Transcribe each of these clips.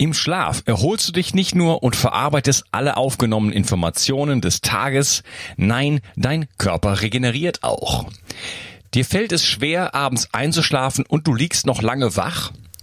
Im Schlaf erholst du dich nicht nur und verarbeitest alle aufgenommenen Informationen des Tages, nein, dein Körper regeneriert auch. Dir fällt es schwer, abends einzuschlafen und du liegst noch lange wach?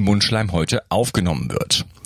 Mundschleimhäute aufgenommen wird.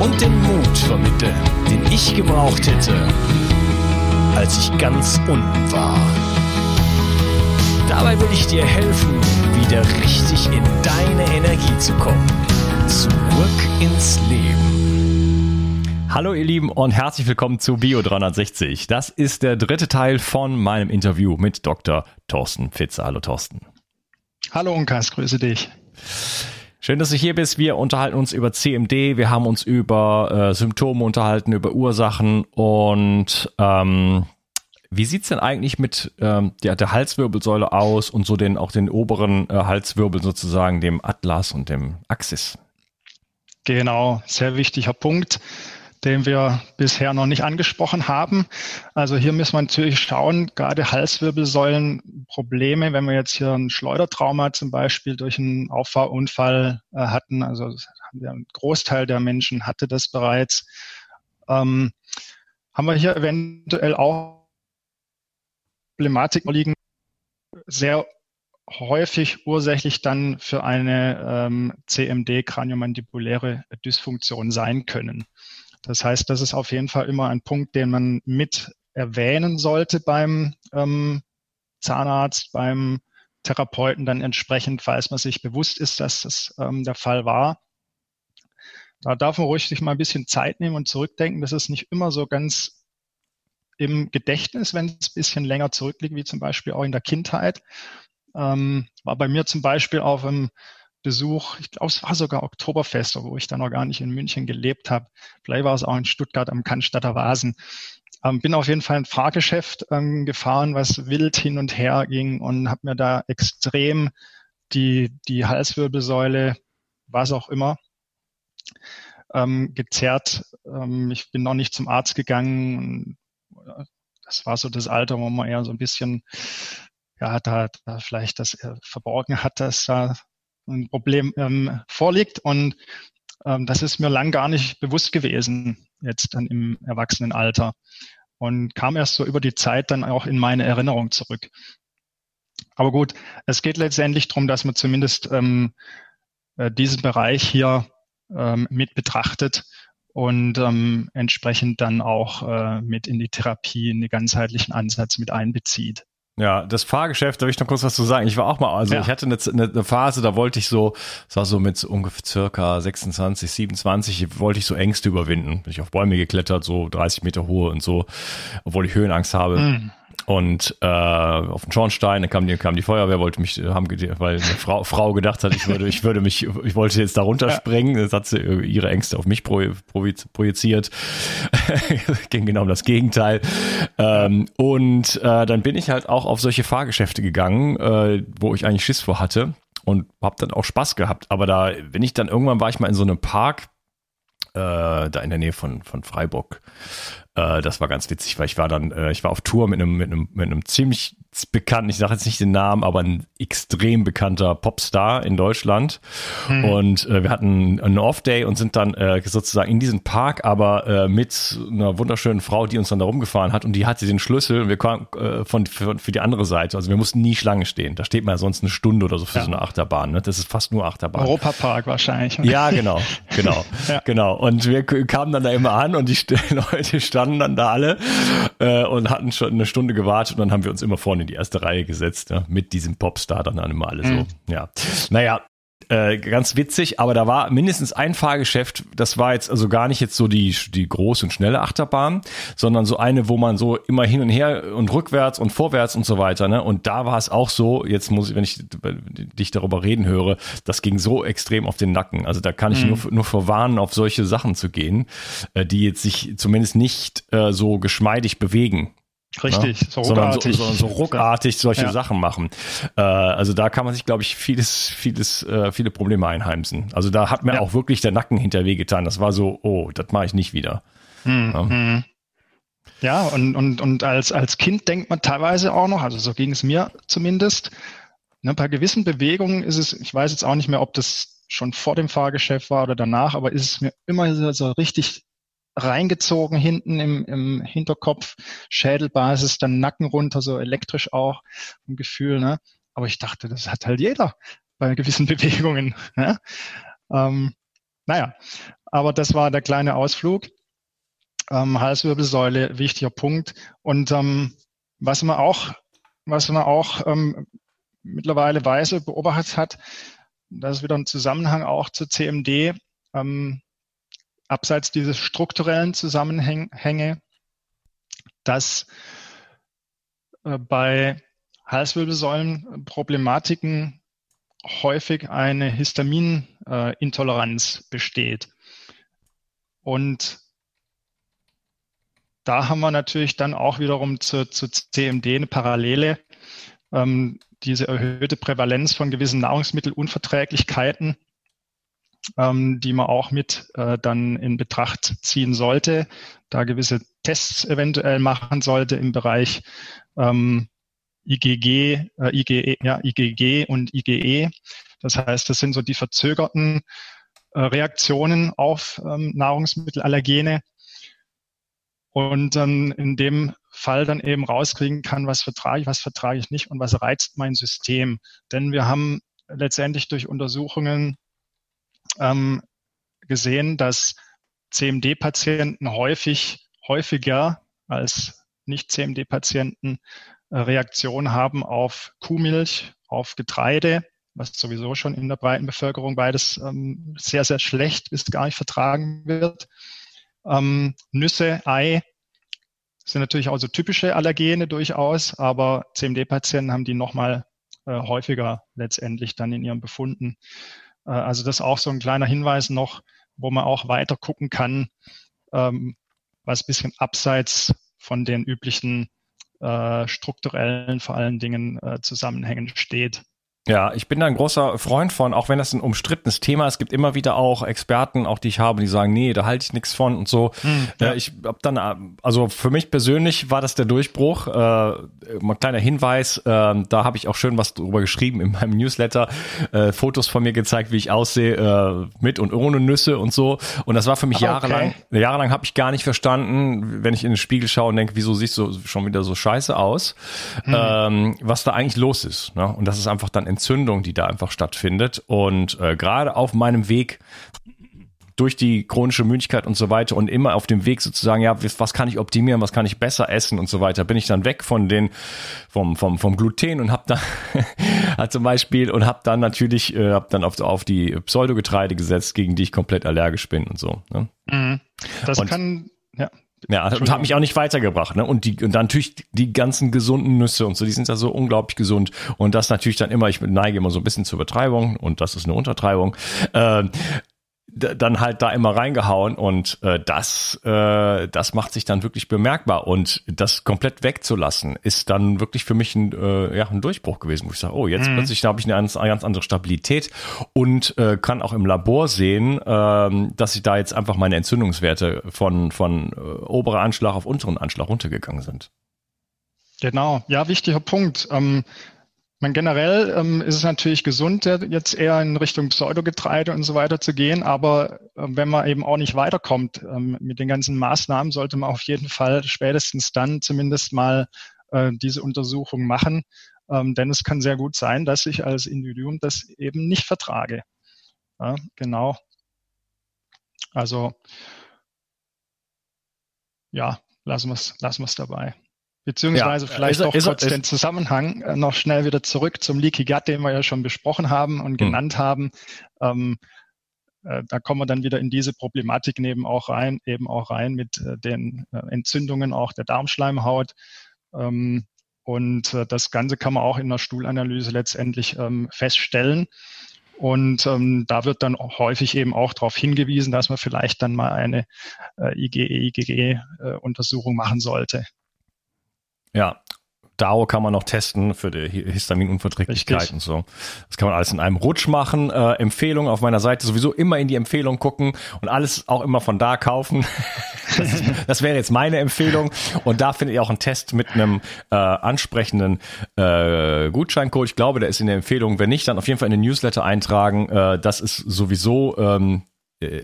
und den Mut vermitteln, den ich gebraucht hätte, als ich ganz unten war. Dabei will ich dir helfen, wieder richtig in deine Energie zu kommen. Zurück ins Leben. Hallo ihr Lieben und herzlich willkommen zu Bio 360. Das ist der dritte Teil von meinem Interview mit Dr. Thorsten Fitzer. Hallo Thorsten. Hallo Unkas, grüße dich. Schön, dass du hier bist. Wir unterhalten uns über CMD. Wir haben uns über äh, Symptome unterhalten, über Ursachen und ähm, wie sieht's denn eigentlich mit ähm, der, der Halswirbelsäule aus und so den auch den oberen äh, Halswirbel sozusagen, dem Atlas und dem Axis? Genau, sehr wichtiger Punkt den wir bisher noch nicht angesprochen haben. Also hier müssen wir natürlich schauen, gerade Halswirbelsäulenprobleme, wenn wir jetzt hier ein Schleudertrauma zum Beispiel durch einen Auffahrunfall äh, hatten, also ein Großteil der Menschen hatte das bereits, ähm, haben wir hier eventuell auch Problematiken liegen, sehr häufig ursächlich dann für eine ähm, CMD, kraniomandibuläre Dysfunktion sein können. Das heißt, das ist auf jeden Fall immer ein Punkt, den man mit erwähnen sollte beim ähm, Zahnarzt, beim Therapeuten dann entsprechend, falls man sich bewusst ist, dass das ähm, der Fall war. Da darf man ruhig sich mal ein bisschen Zeit nehmen und zurückdenken. Das ist nicht immer so ganz im Gedächtnis, wenn es ein bisschen länger zurückliegt, wie zum Beispiel auch in der Kindheit. Ähm, war bei mir zum Beispiel auf einem Besuch, ich glaube, es war sogar Oktoberfest, wo ich dann noch gar nicht in München gelebt habe. Vielleicht war es auch in Stuttgart am Cannstatter Vasen. Ähm, bin auf jeden Fall ein Fahrgeschäft ähm, gefahren, was wild hin und her ging und habe mir da extrem die, die Halswirbelsäule, was auch immer, ähm, gezerrt. Ähm, ich bin noch nicht zum Arzt gegangen. Das war so das Alter, wo man eher so ein bisschen, ja, da, da vielleicht das äh, verborgen hat, dass da ein Problem ähm, vorliegt. Und ähm, das ist mir lang gar nicht bewusst gewesen, jetzt dann im Erwachsenenalter. Und kam erst so über die Zeit dann auch in meine Erinnerung zurück. Aber gut, es geht letztendlich darum, dass man zumindest ähm, äh, diesen Bereich hier ähm, mit betrachtet und ähm, entsprechend dann auch äh, mit in die Therapie, in den ganzheitlichen Ansatz mit einbezieht. Ja, das Fahrgeschäft, da will ich noch kurz was zu sagen. Ich war auch mal, also ja. ich hatte eine, eine, Phase, da wollte ich so, es war so mit ungefähr circa 26, 27, wollte ich so Ängste überwinden. Bin ich auf Bäume geklettert, so 30 Meter hohe und so, obwohl ich Höhenangst habe. Mhm und äh, auf den Schornstein, dann kam die, kam die Feuerwehr, wollte mich, haben, weil eine Frau, Frau gedacht hat, ich würde, ich würde mich, ich wollte jetzt da runterspringen, das hat sie ihre Ängste auf mich projiziert, ging genau um das Gegenteil. Ähm, und äh, dann bin ich halt auch auf solche Fahrgeschäfte gegangen, äh, wo ich eigentlich Schiss vor hatte und habe dann auch Spaß gehabt. Aber da, wenn ich dann irgendwann war ich mal in so einem Park äh, da in der Nähe von, von Freiburg. Äh, das war ganz witzig, weil ich war dann, äh, ich war auf Tour mit einem, mit einem, mit einem ziemlich bekannten, ich sage jetzt nicht den Namen, aber ein extrem bekannter Popstar in Deutschland. Hm. Und äh, wir hatten einen Off-Day und sind dann äh, sozusagen in diesen Park, aber äh, mit einer wunderschönen Frau, die uns dann da rumgefahren hat und die hatte den Schlüssel und wir kamen äh, von, für, für die andere Seite. Also wir mussten nie Schlange stehen. Da steht man ja sonst eine Stunde oder so für ja. so eine Achterbahn. Ne? Das ist fast nur Achterbahn. Europapark wahrscheinlich. Ja, genau, genau, ja. genau. Und wir kamen dann da immer an und die Leute standen dann da alle äh, und hatten schon eine Stunde gewartet und dann haben wir uns immer vorne in die erste Reihe gesetzt, ja, mit diesem Popstar dann immer alle so. Mhm. Ja. Naja, äh, ganz witzig, aber da war mindestens ein Fahrgeschäft, das war jetzt also gar nicht jetzt so die, die große und schnelle Achterbahn, sondern so eine, wo man so immer hin und her und rückwärts und vorwärts und so weiter, ne? Und da war es auch so, jetzt muss ich, wenn ich dich darüber reden höre, das ging so extrem auf den Nacken. Also da kann ich mhm. nur, nur verwarnen, auf solche Sachen zu gehen, äh, die jetzt sich zumindest nicht äh, so geschmeidig bewegen. Richtig, ne? so ruckartig. So, so, so ruckartig solche ja. Sachen machen. Äh, also da kann man sich, glaube ich, vieles, vieles, äh, viele Probleme einheimsen. Also da hat mir ja. auch wirklich der Nacken hinter weh getan. Das war so, oh, das mache ich nicht wieder. Hm, ja. Hm. ja, und, und, und als, als Kind denkt man teilweise auch noch, also so ging es mir zumindest, ne, bei gewissen Bewegungen ist es, ich weiß jetzt auch nicht mehr, ob das schon vor dem Fahrgeschäft war oder danach, aber ist es mir immer so, so richtig reingezogen hinten im, im Hinterkopf, Schädelbasis, dann Nacken runter, so elektrisch auch ein Gefühl. Ne? Aber ich dachte, das hat halt jeder bei gewissen Bewegungen. Ne? Ähm, naja, aber das war der kleine Ausflug. Ähm, Halswirbelsäule, wichtiger Punkt. Und ähm, was man auch, was man auch ähm, mittlerweile weiß, beobachtet hat, das ist wieder ein Zusammenhang auch zur CMD. Ähm, abseits dieses strukturellen Zusammenhänge, dass äh, bei Halswirbelsäulenproblematiken häufig eine Histaminintoleranz besteht. Und da haben wir natürlich dann auch wiederum zu, zu CMD eine Parallele. Ähm, diese erhöhte Prävalenz von gewissen Nahrungsmittelunverträglichkeiten ähm, die man auch mit äh, dann in Betracht ziehen sollte, da gewisse Tests eventuell machen sollte im Bereich ähm, IgG, äh, IgE, ja, IgG und IgE. Das heißt, das sind so die verzögerten äh, Reaktionen auf ähm, Nahrungsmittelallergene und dann in dem Fall dann eben rauskriegen kann, was vertrage ich, was vertrage ich nicht und was reizt mein System. Denn wir haben letztendlich durch Untersuchungen ähm, gesehen, dass CMD-Patienten häufig, häufiger als Nicht-CMD-Patienten äh, Reaktionen haben auf Kuhmilch, auf Getreide, was sowieso schon in der breiten Bevölkerung beides ähm, sehr, sehr schlecht bis gar nicht vertragen wird. Ähm, Nüsse, Ei sind natürlich auch so typische Allergene durchaus, aber CMD-Patienten haben die nochmal äh, häufiger letztendlich dann in ihren Befunden. Äh, also das ist auch so ein kleiner Hinweis noch, wo man auch weiter gucken kann, ähm, was ein bisschen abseits von den üblichen äh, strukturellen, vor allen Dingen äh, Zusammenhängen steht. Ja, ich bin da ein großer Freund von, auch wenn das ein umstrittenes Thema ist. Es gibt immer wieder auch Experten, auch die ich habe, die sagen, nee, da halte ich nichts von und so. Hm, ja. äh, ich habe dann, also für mich persönlich war das der Durchbruch. Äh, mal ein kleiner Hinweis, äh, da habe ich auch schön was drüber geschrieben in meinem Newsletter, äh, Fotos von mir gezeigt, wie ich aussehe, äh, mit und ohne Nüsse und so. Und das war für mich ah, jahrelang, okay. jahrelang habe ich gar nicht verstanden, wenn ich in den Spiegel schaue und denke, wieso siehst du schon wieder so scheiße aus, hm. ähm, was da eigentlich los ist. Ne? Und das ist einfach dann Entzündung, die da einfach stattfindet. Und äh, gerade auf meinem Weg durch die chronische Müdigkeit und so weiter und immer auf dem Weg sozusagen, ja, was kann ich optimieren, was kann ich besser essen und so weiter, bin ich dann weg von den vom vom vom Gluten und habe dann zum Beispiel und habe dann natürlich äh, habe dann auf auf die Pseudogetreide gesetzt, gegen die ich komplett allergisch bin und so. Ne? Mhm. Das und, kann ja ja, und hat mich auch nicht weitergebracht. Ne? Und, die, und dann natürlich die ganzen gesunden Nüsse und so, die sind ja so unglaublich gesund. Und das natürlich dann immer, ich neige immer so ein bisschen zur Übertreibung und das ist eine Untertreibung. Äh, dann halt da immer reingehauen und äh, das, äh, das macht sich dann wirklich bemerkbar und das komplett wegzulassen ist dann wirklich für mich ein, äh, ja, ein Durchbruch gewesen, wo ich sage, oh, jetzt mhm. plötzlich habe ich eine ganz, eine ganz andere Stabilität und äh, kann auch im Labor sehen, äh, dass ich da jetzt einfach meine Entzündungswerte von, von äh, oberer Anschlag auf unteren Anschlag runtergegangen sind. Genau, ja, wichtiger Punkt. Ähm, man generell ähm, ist es natürlich gesund, jetzt eher in Richtung Pseudogetreide und so weiter zu gehen. Aber äh, wenn man eben auch nicht weiterkommt ähm, mit den ganzen Maßnahmen, sollte man auf jeden Fall spätestens dann zumindest mal äh, diese Untersuchung machen. Ähm, denn es kann sehr gut sein, dass ich als Individuum das eben nicht vertrage. Ja, genau. Also ja, lassen wir es lassen dabei. Beziehungsweise ja, vielleicht ist, auch ist, kurz ist, den Zusammenhang äh, noch schnell wieder zurück zum Leaky Gut, den wir ja schon besprochen haben und hm. genannt haben. Ähm, äh, da kommen wir dann wieder in diese Problematik neben auch rein, eben auch rein mit äh, den äh, Entzündungen auch der Darmschleimhaut. Ähm, und das Ganze kann man auch in der Stuhlanalyse letztendlich ähm, feststellen. Und ähm, da wird dann häufig eben auch darauf hingewiesen, dass man vielleicht dann mal eine äh, IgE-IgG-Untersuchung machen sollte. Ja, DAO kann man noch testen für die Histaminunverträglichkeit und so. Das kann man alles in einem Rutsch machen. Äh, Empfehlung auf meiner Seite sowieso immer in die Empfehlung gucken und alles auch immer von da kaufen. das, ist, das wäre jetzt meine Empfehlung. Und da findet ihr auch einen Test mit einem äh, ansprechenden äh, Gutscheincode. Ich glaube, der ist in der Empfehlung. Wenn nicht, dann auf jeden Fall in den Newsletter eintragen. Äh, das ist sowieso ähm, äh,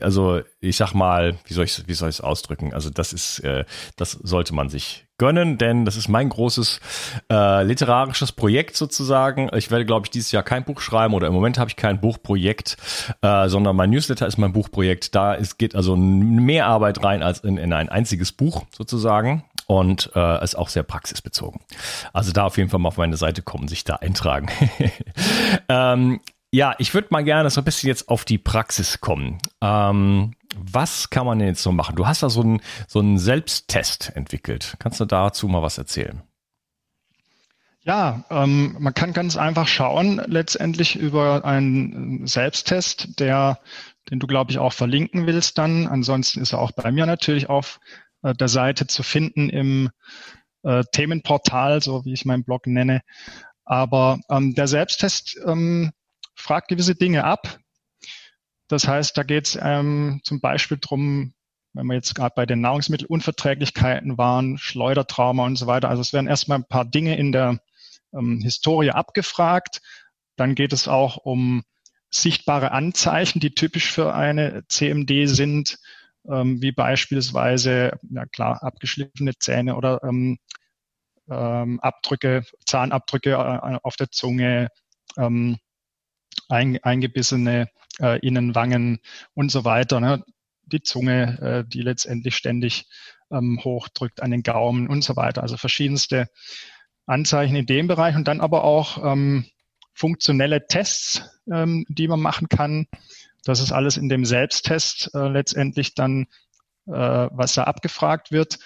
also ich sag mal, wie soll ich wie soll ich es ausdrücken? Also das ist äh, das sollte man sich gönnen, denn das ist mein großes äh, literarisches Projekt sozusagen. Ich werde glaube ich dieses Jahr kein Buch schreiben oder im Moment habe ich kein Buchprojekt, äh, sondern mein Newsletter ist mein Buchprojekt. Da ist, geht also mehr Arbeit rein als in, in ein einziges Buch sozusagen und äh, ist auch sehr praxisbezogen. Also da auf jeden Fall mal auf meine Seite kommen, sich da eintragen. ähm, ja, ich würde mal gerne so ein bisschen jetzt auf die Praxis kommen. Ähm, was kann man denn jetzt so machen? Du hast da so einen, so einen Selbsttest entwickelt. Kannst du dazu mal was erzählen? Ja, ähm, man kann ganz einfach schauen, letztendlich über einen Selbsttest, der, den du, glaube ich, auch verlinken willst dann. Ansonsten ist er auch bei mir natürlich auf äh, der Seite zu finden im äh, Themenportal, so wie ich meinen Blog nenne. Aber ähm, der Selbsttest ähm, fragt gewisse Dinge ab. Das heißt, da geht es ähm, zum Beispiel drum, wenn wir jetzt gerade bei den Nahrungsmittelunverträglichkeiten waren, Schleudertrauma und so weiter. Also es werden erstmal ein paar Dinge in der ähm, Historie abgefragt. Dann geht es auch um sichtbare Anzeichen, die typisch für eine CMD sind, ähm, wie beispielsweise, ja klar, abgeschliffene Zähne oder ähm, ähm, Abdrücke, Zahnabdrücke äh, auf der Zunge, ähm, eingebissene äh, Innenwangen und so weiter. Ne? Die Zunge, äh, die letztendlich ständig ähm, hochdrückt an den Gaumen und so weiter. Also verschiedenste Anzeichen in dem Bereich und dann aber auch ähm, funktionelle Tests, ähm, die man machen kann. Das ist alles in dem Selbsttest äh, letztendlich dann, äh, was da abgefragt wird.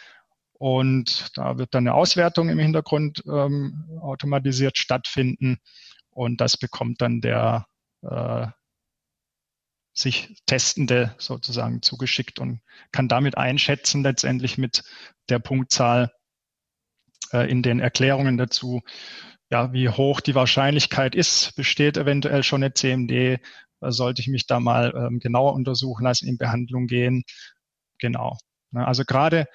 Und da wird dann eine Auswertung im Hintergrund ähm, automatisiert stattfinden. Und das bekommt dann der äh, sich Testende sozusagen zugeschickt und kann damit einschätzen, letztendlich mit der Punktzahl äh, in den Erklärungen dazu, ja, wie hoch die Wahrscheinlichkeit ist, besteht eventuell schon eine CMD, äh, sollte ich mich da mal ähm, genauer untersuchen lassen, in Behandlung gehen. Genau. Also gerade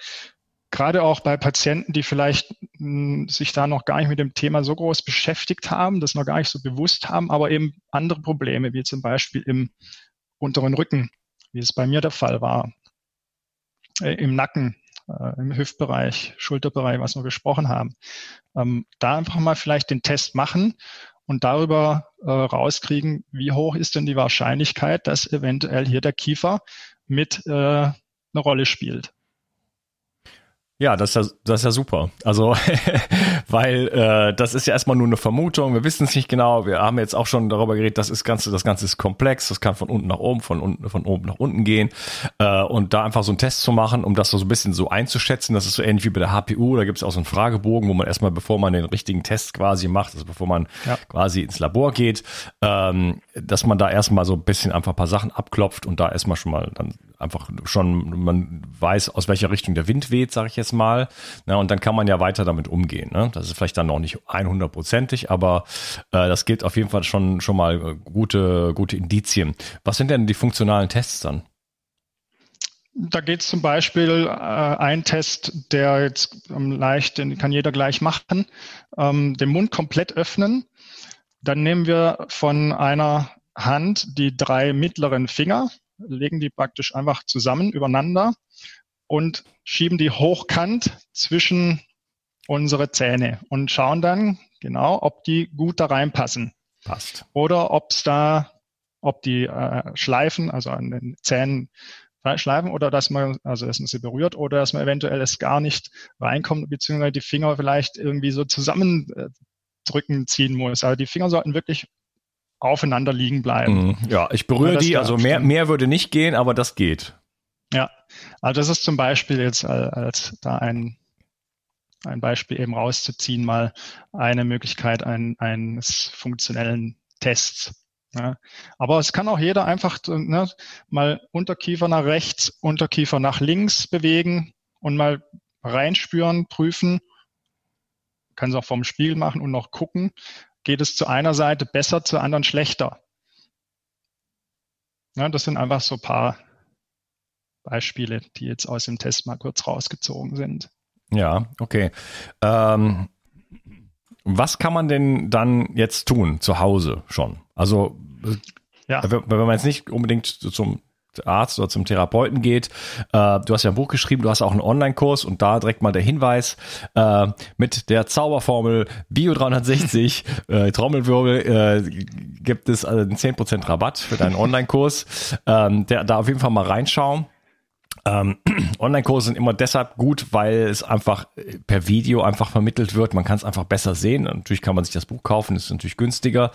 gerade auch bei Patienten, die vielleicht sich da noch gar nicht mit dem Thema so groß beschäftigt haben, das noch gar nicht so bewusst haben, aber eben andere Probleme, wie zum Beispiel im unteren Rücken, wie es bei mir der Fall war, äh, im Nacken, äh, im Hüftbereich, Schulterbereich, was wir gesprochen haben. Ähm, da einfach mal vielleicht den Test machen und darüber äh, rauskriegen, wie hoch ist denn die Wahrscheinlichkeit, dass eventuell hier der Kiefer mit äh, eine Rolle spielt. Ja, das ist ja, das ist ja super. Also, weil äh, das ist ja erstmal nur eine Vermutung. Wir wissen es nicht genau. Wir haben jetzt auch schon darüber geredet, das ist ganze, das Ganze ist komplex. Das kann von unten nach oben, von unten, von oben nach unten gehen. Äh, und da einfach so einen Test zu machen, um das so ein bisschen so einzuschätzen, das ist so ähnlich wie bei der HPU. Da gibt es auch so einen Fragebogen, wo man erstmal, bevor man den richtigen Test quasi macht, also bevor man ja. quasi ins Labor geht, ähm, dass man da erstmal so ein bisschen einfach ein paar Sachen abklopft und da erstmal schon mal dann einfach schon, man weiß, aus welcher Richtung der Wind weht, sage ich jetzt mal. Na, und dann kann man ja weiter damit umgehen. Ne? Das ist vielleicht dann noch nicht 100%ig, aber äh, das gilt auf jeden Fall schon, schon mal äh, gute, gute Indizien. Was sind denn die funktionalen Tests dann? Da geht es zum Beispiel äh, ein Test, der jetzt ähm, leicht, den kann jeder gleich machen, ähm, den Mund komplett öffnen. Dann nehmen wir von einer Hand die drei mittleren Finger, legen die praktisch einfach zusammen übereinander und schieben die hochkant zwischen unsere Zähne und schauen dann genau, ob die gut da reinpassen. Passt. Oder ob es da, ob die äh, schleifen, also an den Zähnen schleifen oder dass man, also dass man sie berührt oder dass man eventuell es gar nicht reinkommt, beziehungsweise die Finger vielleicht irgendwie so zusammendrücken ziehen muss. Also die Finger sollten wirklich aufeinander liegen bleiben. Mhm. Ja, ich berühre die, also mehr, mehr würde nicht gehen, aber das geht. Ja, also das ist zum Beispiel jetzt als, als da ein, ein Beispiel eben rauszuziehen, mal eine Möglichkeit ein, eines funktionellen Tests. Ja. Aber es kann auch jeder einfach ne, mal Unterkiefer nach rechts, Unterkiefer nach links bewegen und mal reinspüren, prüfen. Kann es auch vom Spiegel machen und noch gucken, geht es zu einer Seite besser, zur anderen schlechter. Ja, das sind einfach so ein paar Beispiele, die jetzt aus dem Test mal kurz rausgezogen sind. Ja, okay. Ähm, was kann man denn dann jetzt tun zu Hause schon? Also, ja. wenn man jetzt nicht unbedingt zum Arzt oder zum Therapeuten geht. Äh, du hast ja ein Buch geschrieben, du hast auch einen Online-Kurs und da direkt mal der Hinweis äh, mit der Zauberformel Bio 360 äh, Trommelwirbel äh, gibt es also einen 10% Rabatt für deinen Online-Kurs. Ähm, da auf jeden Fall mal reinschauen. Ähm, Online-Kurse sind immer deshalb gut, weil es einfach per Video einfach vermittelt wird. Man kann es einfach besser sehen. Natürlich kann man sich das Buch kaufen, ist natürlich günstiger.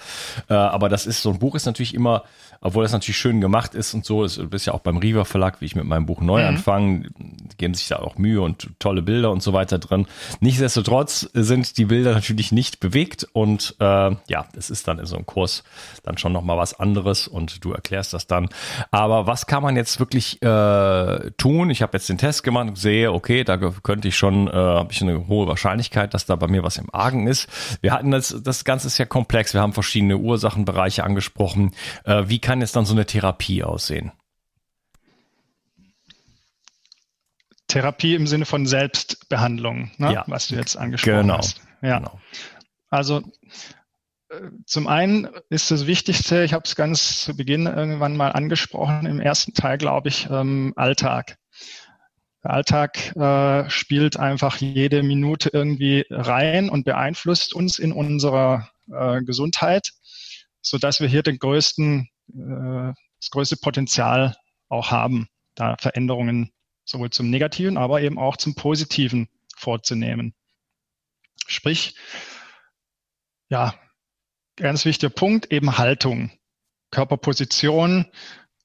Äh, aber das ist so ein Buch ist natürlich immer obwohl das natürlich schön gemacht ist und so. Das ist ja auch beim Riva Verlag, wie ich mit meinem Buch neu mhm. anfange, geben sich da auch Mühe und tolle Bilder und so weiter drin. Nichtsdestotrotz sind die Bilder natürlich nicht bewegt und äh, ja, es ist dann in so einem Kurs dann schon nochmal was anderes und du erklärst das dann. Aber was kann man jetzt wirklich äh, tun? Ich habe jetzt den Test gemacht und sehe, okay, da könnte ich schon, äh, habe ich eine hohe Wahrscheinlichkeit, dass da bei mir was im Argen ist. Wir hatten das, das Ganze ist ja komplex. Wir haben verschiedene Ursachenbereiche angesprochen. Äh, wie kann jetzt dann so eine Therapie aussehen? Therapie im Sinne von Selbstbehandlung, ne? ja. was du jetzt angesprochen genau. hast. Ja. Genau. Also zum einen ist das Wichtigste, ich habe es ganz zu Beginn irgendwann mal angesprochen, im ersten Teil, glaube ich, ähm, Alltag. Der Alltag äh, spielt einfach jede Minute irgendwie rein und beeinflusst uns in unserer äh, Gesundheit, so dass wir hier den größten äh, das größte Potenzial auch haben, da Veränderungen sowohl zum Negativen, aber eben auch zum Positiven vorzunehmen. Sprich, ja, ganz wichtiger Punkt, eben Haltung, Körperposition.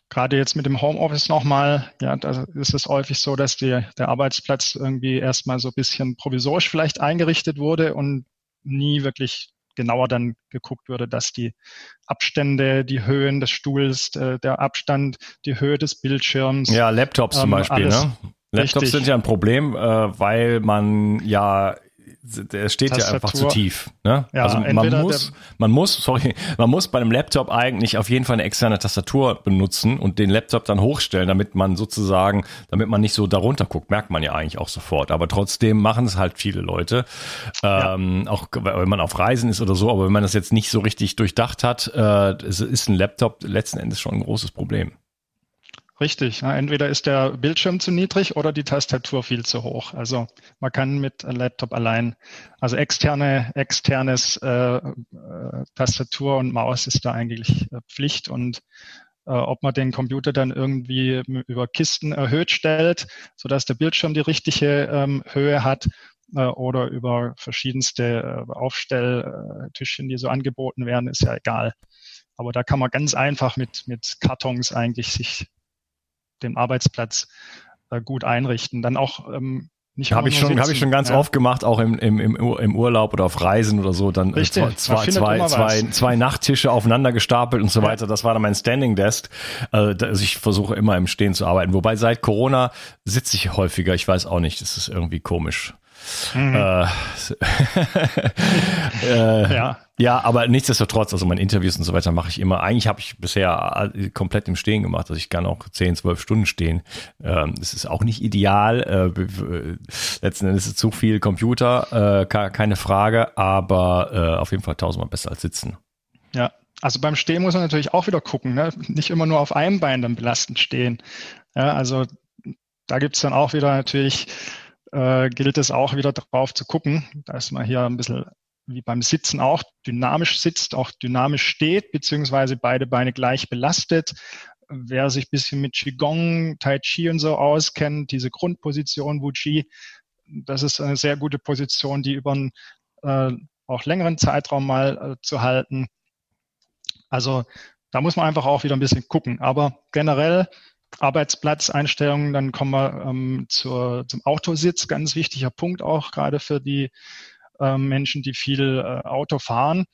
Gerade jetzt mit dem Homeoffice nochmal, ja, da ist es häufig so, dass die, der Arbeitsplatz irgendwie erstmal so ein bisschen provisorisch vielleicht eingerichtet wurde und nie wirklich genauer dann geguckt würde, dass die Abstände, die Höhen des Stuhls, äh, der Abstand, die Höhe des Bildschirms. Ja, Laptops ähm, zum Beispiel, ne? Laptops richtig. sind ja ein Problem, äh, weil man ja der steht Tastatur. ja einfach zu tief. Ne? Ja, also man muss, man muss, sorry, man muss bei einem Laptop eigentlich auf jeden Fall eine externe Tastatur benutzen und den Laptop dann hochstellen, damit man sozusagen, damit man nicht so darunter guckt, merkt man ja eigentlich auch sofort. Aber trotzdem machen es halt viele Leute, ähm, ja. auch wenn man auf Reisen ist oder so. Aber wenn man das jetzt nicht so richtig durchdacht hat, äh, ist ein Laptop letzten Endes schon ein großes Problem. Richtig. Ja, entweder ist der Bildschirm zu niedrig oder die Tastatur viel zu hoch. Also man kann mit Laptop allein, also externe, externes äh, äh, Tastatur und Maus ist da eigentlich äh, Pflicht und äh, ob man den Computer dann irgendwie über Kisten erhöht stellt, sodass der Bildschirm die richtige ähm, Höhe hat äh, oder über verschiedenste äh, Aufstelltischchen, die so angeboten werden, ist ja egal. Aber da kann man ganz einfach mit, mit Kartons eigentlich sich den Arbeitsplatz äh, gut einrichten. Dann auch ähm, nicht habe ich schon, habe ich schon ganz ja. oft gemacht, auch im, im, im Urlaub oder auf Reisen oder so, dann äh, zwei, zwei, zwei, zwei Nachttische aufeinander gestapelt und so weiter. Das war dann mein Standing Desk. Also ich versuche immer im Stehen zu arbeiten. Wobei seit Corona sitze ich häufiger. Ich weiß auch nicht, das ist irgendwie komisch. Mhm. Äh, äh, ja. ja, aber nichtsdestotrotz, also meine Interviews und so weiter mache ich immer. Eigentlich habe ich bisher komplett im Stehen gemacht. Also ich kann auch 10, 12 Stunden stehen. Ähm, das ist auch nicht ideal. Äh, letzten Endes ist zu viel Computer, äh, keine Frage, aber äh, auf jeden Fall tausendmal besser als sitzen. Ja, also beim Stehen muss man natürlich auch wieder gucken, ne? nicht immer nur auf einem Bein dann belastend stehen. Ja, also da gibt es dann auch wieder natürlich äh, gilt es auch wieder darauf zu gucken, dass man hier ein bisschen wie beim Sitzen auch dynamisch sitzt, auch dynamisch steht, beziehungsweise beide Beine gleich belastet. Wer sich ein bisschen mit Qigong, Tai Chi und so auskennt, diese Grundposition Wuji, das ist eine sehr gute Position, die über einen äh, auch längeren Zeitraum mal äh, zu halten. Also da muss man einfach auch wieder ein bisschen gucken. Aber generell Arbeitsplatzeinstellungen, dann kommen wir ähm, zur, zum Autositz, ganz wichtiger Punkt auch gerade für die äh, Menschen, die viel äh, Auto fahren.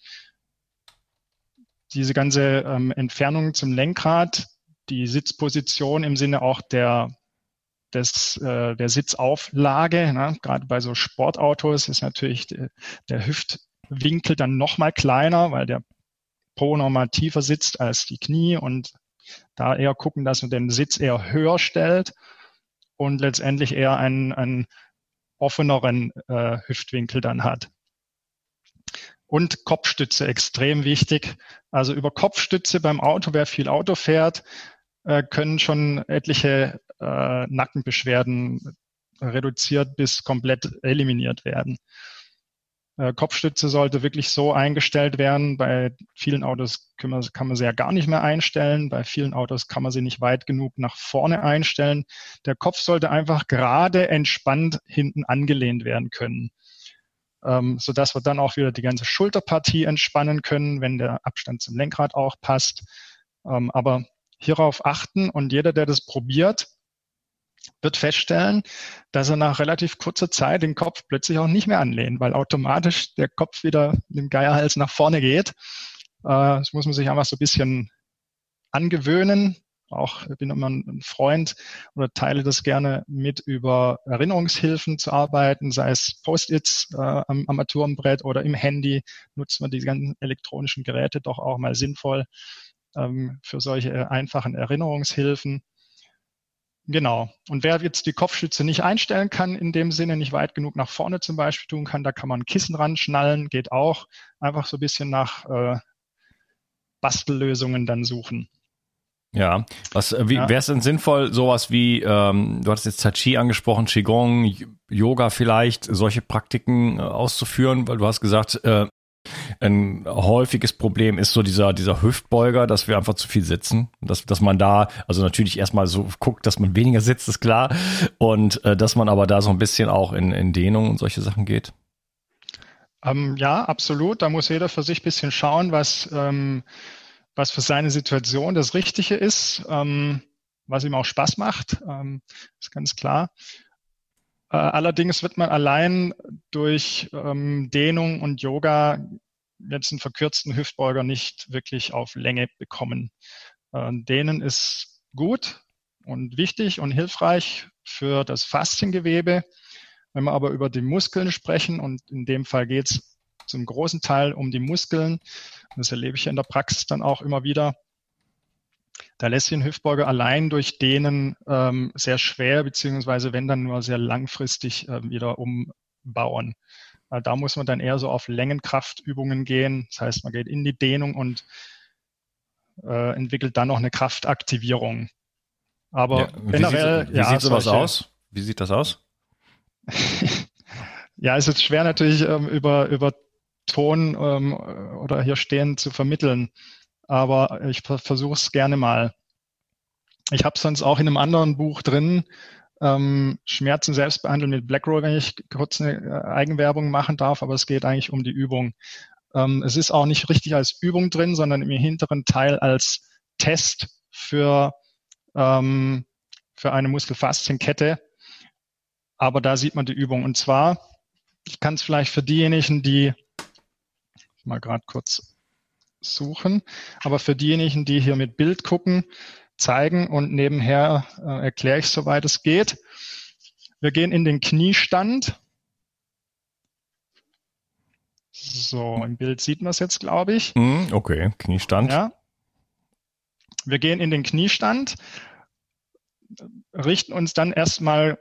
Diese ganze ähm, Entfernung zum Lenkrad, die Sitzposition im Sinne auch der, des, äh, der Sitzauflage, ne? gerade bei so Sportautos ist natürlich de, der Hüftwinkel dann nochmal kleiner, weil der Po nochmal tiefer sitzt als die Knie und da eher gucken, dass man den Sitz eher höher stellt und letztendlich eher einen, einen offeneren äh, Hüftwinkel dann hat. Und Kopfstütze extrem wichtig. Also über Kopfstütze beim Auto, wer viel Auto fährt, äh, können schon etliche äh, Nackenbeschwerden reduziert bis komplett eliminiert werden. Äh, Kopfstütze sollte wirklich so eingestellt werden. Bei vielen Autos kann man, kann man sie ja gar nicht mehr einstellen. Bei vielen Autos kann man sie nicht weit genug nach vorne einstellen. Der Kopf sollte einfach gerade entspannt hinten angelehnt werden können, ähm, sodass wir dann auch wieder die ganze Schulterpartie entspannen können, wenn der Abstand zum Lenkrad auch passt. Ähm, aber hierauf achten und jeder, der das probiert, wird feststellen, dass er nach relativ kurzer Zeit den Kopf plötzlich auch nicht mehr anlehnt, weil automatisch der Kopf wieder mit dem Geierhals nach vorne geht. Äh, das muss man sich einfach so ein bisschen angewöhnen. Auch ich bin immer ein Freund oder teile das gerne mit, über Erinnerungshilfen zu arbeiten, sei es Post-its äh, am Armaturenbrett oder im Handy. Nutzen wir die ganzen elektronischen Geräte doch auch mal sinnvoll ähm, für solche einfachen Erinnerungshilfen. Genau. Und wer jetzt die Kopfstütze nicht einstellen kann, in dem Sinne nicht weit genug nach vorne zum Beispiel tun kann, da kann man ein Kissen ran schnallen, geht auch. Einfach so ein bisschen nach äh, Bastellösungen dann suchen. Ja, was äh, ja. wäre es denn sinnvoll, sowas wie, ähm, du hattest jetzt Tai Chi angesprochen, Qigong, Yoga vielleicht, solche Praktiken äh, auszuführen, weil du hast gesagt, äh, ein häufiges Problem ist so dieser, dieser Hüftbeuger, dass wir einfach zu viel sitzen. Dass, dass man da, also natürlich erstmal so guckt, dass man weniger sitzt, ist klar. Und äh, dass man aber da so ein bisschen auch in, in Dehnung und solche Sachen geht. Ähm, ja, absolut. Da muss jeder für sich ein bisschen schauen, was, ähm, was für seine Situation das Richtige ist, ähm, was ihm auch Spaß macht. Ähm, ist ganz klar. Äh, allerdings wird man allein durch ähm, Dehnung und Yoga jetzt einen verkürzten Hüftbeuger nicht wirklich auf Länge bekommen. Äh, Dehnen ist gut und wichtig und hilfreich für das Fasziengewebe. Wenn wir aber über die Muskeln sprechen, und in dem Fall geht es zum großen Teil um die Muskeln, das erlebe ich in der Praxis dann auch immer wieder, da lässt sich ein Hüftbeuger allein durch Dehnen ähm, sehr schwer, beziehungsweise wenn dann nur sehr langfristig äh, wieder umbauen. Äh, da muss man dann eher so auf Längenkraftübungen gehen. Das heißt, man geht in die Dehnung und äh, entwickelt dann noch eine Kraftaktivierung. Aber ja, wie generell, sieht, wie ja, sieht sowas solche, aus? Wie sieht das aus? ja, es ist schwer natürlich ähm, über, über Ton ähm, oder hier stehen zu vermitteln aber ich versuche es gerne mal. ich habe sonst auch in einem anderen Buch drin, ähm, Schmerzen selbst behandeln mit Blackroll, wenn ich kurz eine äh, Eigenwerbung machen darf, aber es geht eigentlich um die Übung. Ähm, es ist auch nicht richtig als Übung drin, sondern im hinteren Teil als Test für, ähm, für eine Muskelfaszienkette. Aber da sieht man die Übung. Und zwar, ich kann es vielleicht für diejenigen, die mal gerade kurz suchen, aber für diejenigen, die hier mit Bild gucken, zeigen und nebenher äh, erkläre ich, soweit es geht. Wir gehen in den Kniestand. So, im Bild sieht man es jetzt, glaube ich. Hm, okay, Kniestand. Ja. Wir gehen in den Kniestand, richten uns dann erstmal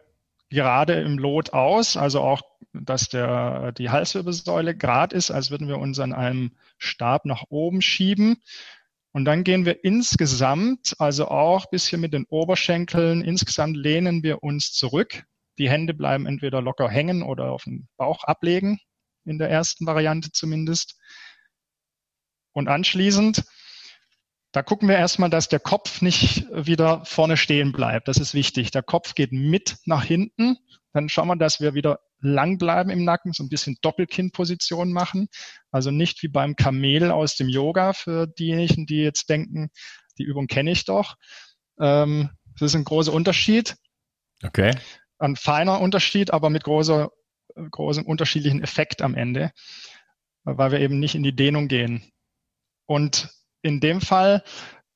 gerade im Lot aus, also auch, dass der, die Halswirbelsäule gerade ist, als würden wir uns an einem Stab nach oben schieben. Und dann gehen wir insgesamt, also auch bisschen mit den Oberschenkeln, insgesamt lehnen wir uns zurück. Die Hände bleiben entweder locker hängen oder auf den Bauch ablegen, in der ersten Variante zumindest. Und anschließend, da gucken wir erstmal, dass der Kopf nicht wieder vorne stehen bleibt. Das ist wichtig. Der Kopf geht mit nach hinten. Dann schauen wir, dass wir wieder lang bleiben im Nacken, so ein bisschen Doppelkinnposition machen. Also nicht wie beim Kamel aus dem Yoga für diejenigen, die jetzt denken, die Übung kenne ich doch. Ähm, das ist ein großer Unterschied. Okay. Ein feiner Unterschied, aber mit großer, großem unterschiedlichen Effekt am Ende, weil wir eben nicht in die Dehnung gehen. Und in dem Fall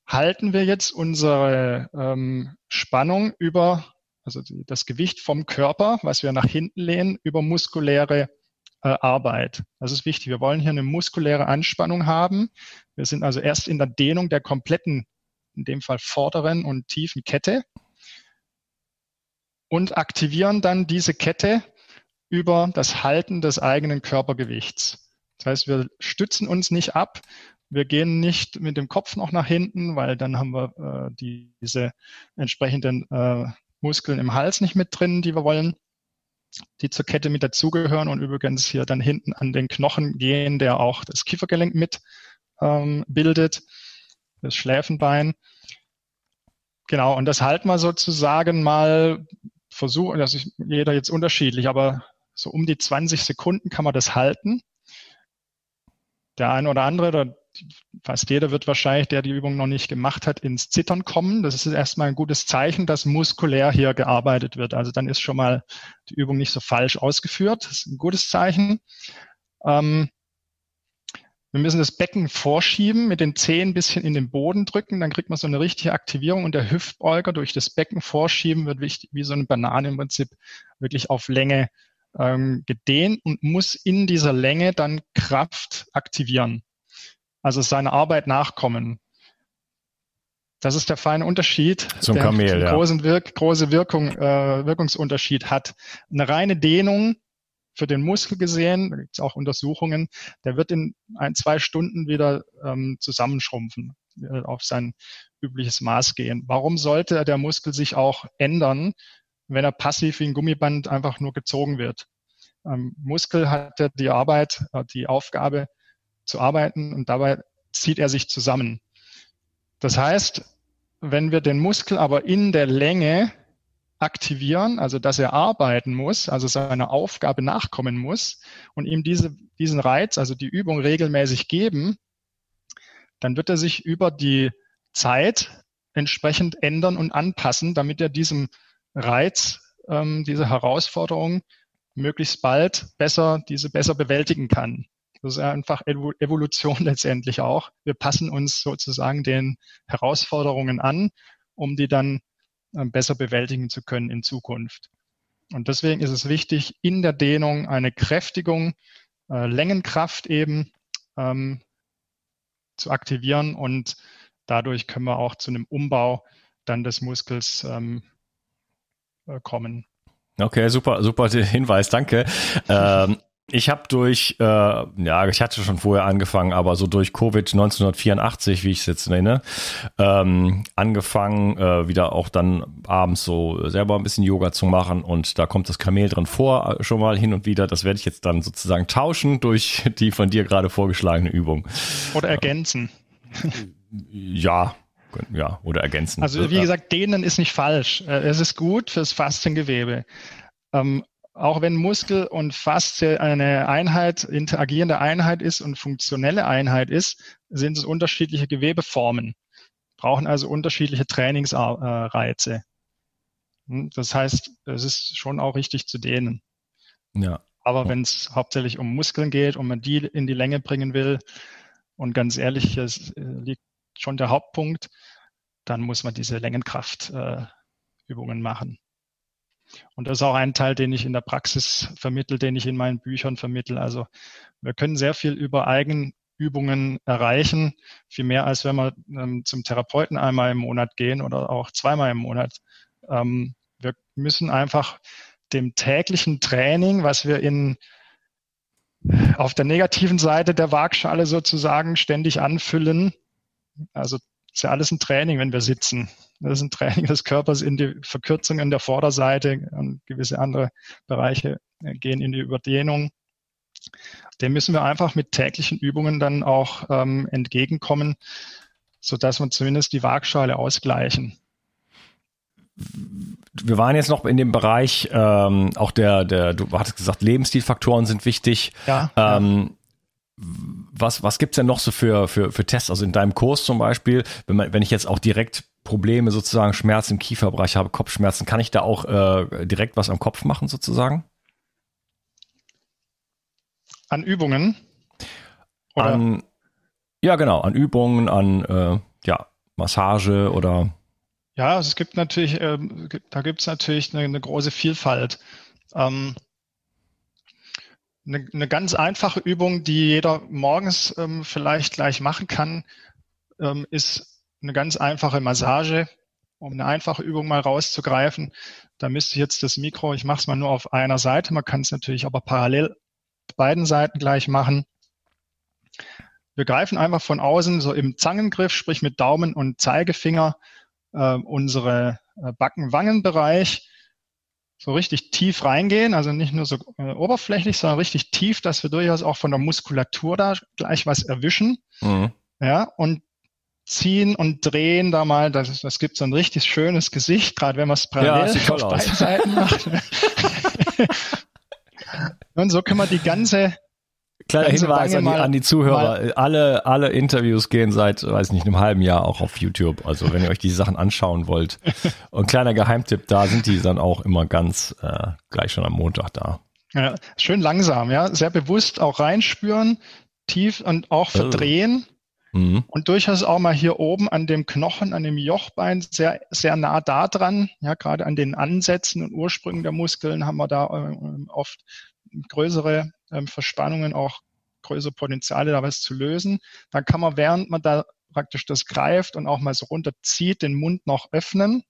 halten wir jetzt unsere ähm, Spannung über also das Gewicht vom Körper, was wir nach hinten lehnen, über muskuläre äh, Arbeit. Das ist wichtig. Wir wollen hier eine muskuläre Anspannung haben. Wir sind also erst in der Dehnung der kompletten, in dem Fall vorderen und tiefen Kette und aktivieren dann diese Kette über das Halten des eigenen Körpergewichts. Das heißt, wir stützen uns nicht ab, wir gehen nicht mit dem Kopf noch nach hinten, weil dann haben wir äh, die, diese entsprechenden äh, Muskeln im Hals nicht mit drin, die wir wollen, die zur Kette mit dazugehören und übrigens hier dann hinten an den Knochen gehen, der auch das Kiefergelenk mit ähm, bildet, das Schläfenbein. Genau, und das halten wir sozusagen mal, versuchen, das ist jeder jetzt unterschiedlich, aber so um die 20 Sekunden kann man das halten. Der eine oder andere, oder fast jeder wird wahrscheinlich, der die Übung noch nicht gemacht hat, ins Zittern kommen. Das ist erstmal ein gutes Zeichen, dass muskulär hier gearbeitet wird. Also dann ist schon mal die Übung nicht so falsch ausgeführt. Das ist ein gutes Zeichen. Ähm, wir müssen das Becken vorschieben, mit den Zehen ein bisschen in den Boden drücken, dann kriegt man so eine richtige Aktivierung und der Hüftbeuger durch das Becken vorschieben wird wie so eine Banane im Prinzip wirklich auf Länge ähm, gedehnt und muss in dieser Länge dann Kraft aktivieren also seiner Arbeit nachkommen. Das ist der feine Unterschied, Zum der Kamel, einen ja. großen Wirk große Wirkung, äh, Wirkungsunterschied hat. Eine reine Dehnung für den Muskel gesehen, da gibt es auch Untersuchungen, der wird in ein, zwei Stunden wieder ähm, zusammenschrumpfen, äh, auf sein übliches Maß gehen. Warum sollte der Muskel sich auch ändern, wenn er passiv wie ein Gummiband einfach nur gezogen wird? Ähm, Muskel hat ja die Arbeit, äh, die Aufgabe, zu arbeiten und dabei zieht er sich zusammen. Das heißt, wenn wir den Muskel aber in der Länge aktivieren, also dass er arbeiten muss, also seiner Aufgabe nachkommen muss und ihm diese, diesen Reiz, also die Übung regelmäßig geben, dann wird er sich über die Zeit entsprechend ändern und anpassen, damit er diesem Reiz, ähm, diese Herausforderung möglichst bald besser, diese besser bewältigen kann. Das ist einfach Evolution letztendlich auch. Wir passen uns sozusagen den Herausforderungen an, um die dann ähm, besser bewältigen zu können in Zukunft. Und deswegen ist es wichtig, in der Dehnung eine Kräftigung, äh, Längenkraft eben ähm, zu aktivieren und dadurch können wir auch zu einem Umbau dann des Muskels ähm, äh, kommen. Okay, super, super Hinweis, danke. ähm, ich habe durch, äh, ja, ich hatte schon vorher angefangen, aber so durch Covid 1984, wie ich es jetzt nenne, ähm, angefangen, äh, wieder auch dann abends so selber ein bisschen Yoga zu machen und da kommt das Kamel drin vor, äh, schon mal hin und wieder. Das werde ich jetzt dann sozusagen tauschen durch die von dir gerade vorgeschlagene Übung. Oder ergänzen. Ja, ja, oder ergänzen. Also wie gesagt, dehnen ist nicht falsch. Äh, es ist gut fürs Fasziengewebe. Ähm, auch wenn Muskel und Faszie eine Einheit, interagierende Einheit ist und funktionelle Einheit ist, sind es unterschiedliche Gewebeformen, brauchen also unterschiedliche Trainingsreize. Hm, das heißt, es ist schon auch richtig zu dehnen. Ja. Aber wenn es hauptsächlich um Muskeln geht und man die in die Länge bringen will, und ganz ehrlich, es äh, liegt schon der Hauptpunkt, dann muss man diese Längenkraftübungen äh, machen. Und das ist auch ein Teil, den ich in der Praxis vermittle, den ich in meinen Büchern vermittle. Also wir können sehr viel über Eigenübungen erreichen, viel mehr als wenn wir ähm, zum Therapeuten einmal im Monat gehen oder auch zweimal im Monat. Ähm, wir müssen einfach dem täglichen Training, was wir in auf der negativen Seite der Waagschale sozusagen ständig anfüllen. Also ist ja alles ein Training, wenn wir sitzen. Das ist ein Training des Körpers in die Verkürzung in der Vorderseite und gewisse andere Bereiche gehen in die Überdehnung. Dem müssen wir einfach mit täglichen Übungen dann auch ähm, entgegenkommen, sodass wir zumindest die Waagschale ausgleichen wir waren jetzt noch in dem Bereich, ähm, auch der, der, du hattest gesagt, Lebensstilfaktoren sind wichtig. Ja. Ähm, was, was gibt's denn noch so für, für, für Tests? Also in deinem Kurs zum Beispiel, wenn, man, wenn ich jetzt auch direkt Probleme, sozusagen Schmerzen im Kieferbereich habe, Kopfschmerzen, kann ich da auch äh, direkt was am Kopf machen, sozusagen? An Übungen? Oder? An, ja, genau, an Übungen, an äh, ja, Massage oder ja, also es gibt natürlich, äh, da gibt es natürlich eine, eine, große Vielfalt. Ähm, eine, eine, ganz einfache Übung, die jeder morgens ähm, vielleicht gleich machen kann, ähm, ist eine ganz einfache Massage, um eine einfache Übung mal rauszugreifen. Da müsste ich jetzt das Mikro, ich mache es mal nur auf einer Seite, man kann es natürlich aber parallel beiden Seiten gleich machen. Wir greifen einfach von außen so im Zangengriff, sprich mit Daumen und Zeigefinger äh, unsere Backen-Wangen-Bereich so richtig tief reingehen, also nicht nur so äh, oberflächlich, sondern richtig tief, dass wir durchaus auch von der Muskulatur da gleich was erwischen. Mhm. Ja, und ziehen und drehen da mal, das, das gibt so ein richtig schönes Gesicht, gerade wenn man es parallel ja, auf beiden Seiten macht. und so können wir die ganze Kleiner Hinweis an die, an die Zuhörer. Alle, alle Interviews gehen seit, weiß nicht, einem halben Jahr auch auf YouTube. Also wenn ihr euch die Sachen anschauen wollt. Und kleiner Geheimtipp, da sind die dann auch immer ganz äh, gleich schon am Montag da. Ja, schön langsam, ja. Sehr bewusst auch reinspüren, tief und auch oh. Mhm. Und durchaus auch mal hier oben an dem Knochen, an dem Jochbein, sehr, sehr nah da dran. Ja, gerade an den Ansätzen und Ursprüngen der Muskeln haben wir da äh, oft größere ähm, Verspannungen auch größere Potenziale, da was zu lösen. Dann kann man, während man da praktisch das greift und auch mal so runterzieht, den Mund noch öffnen.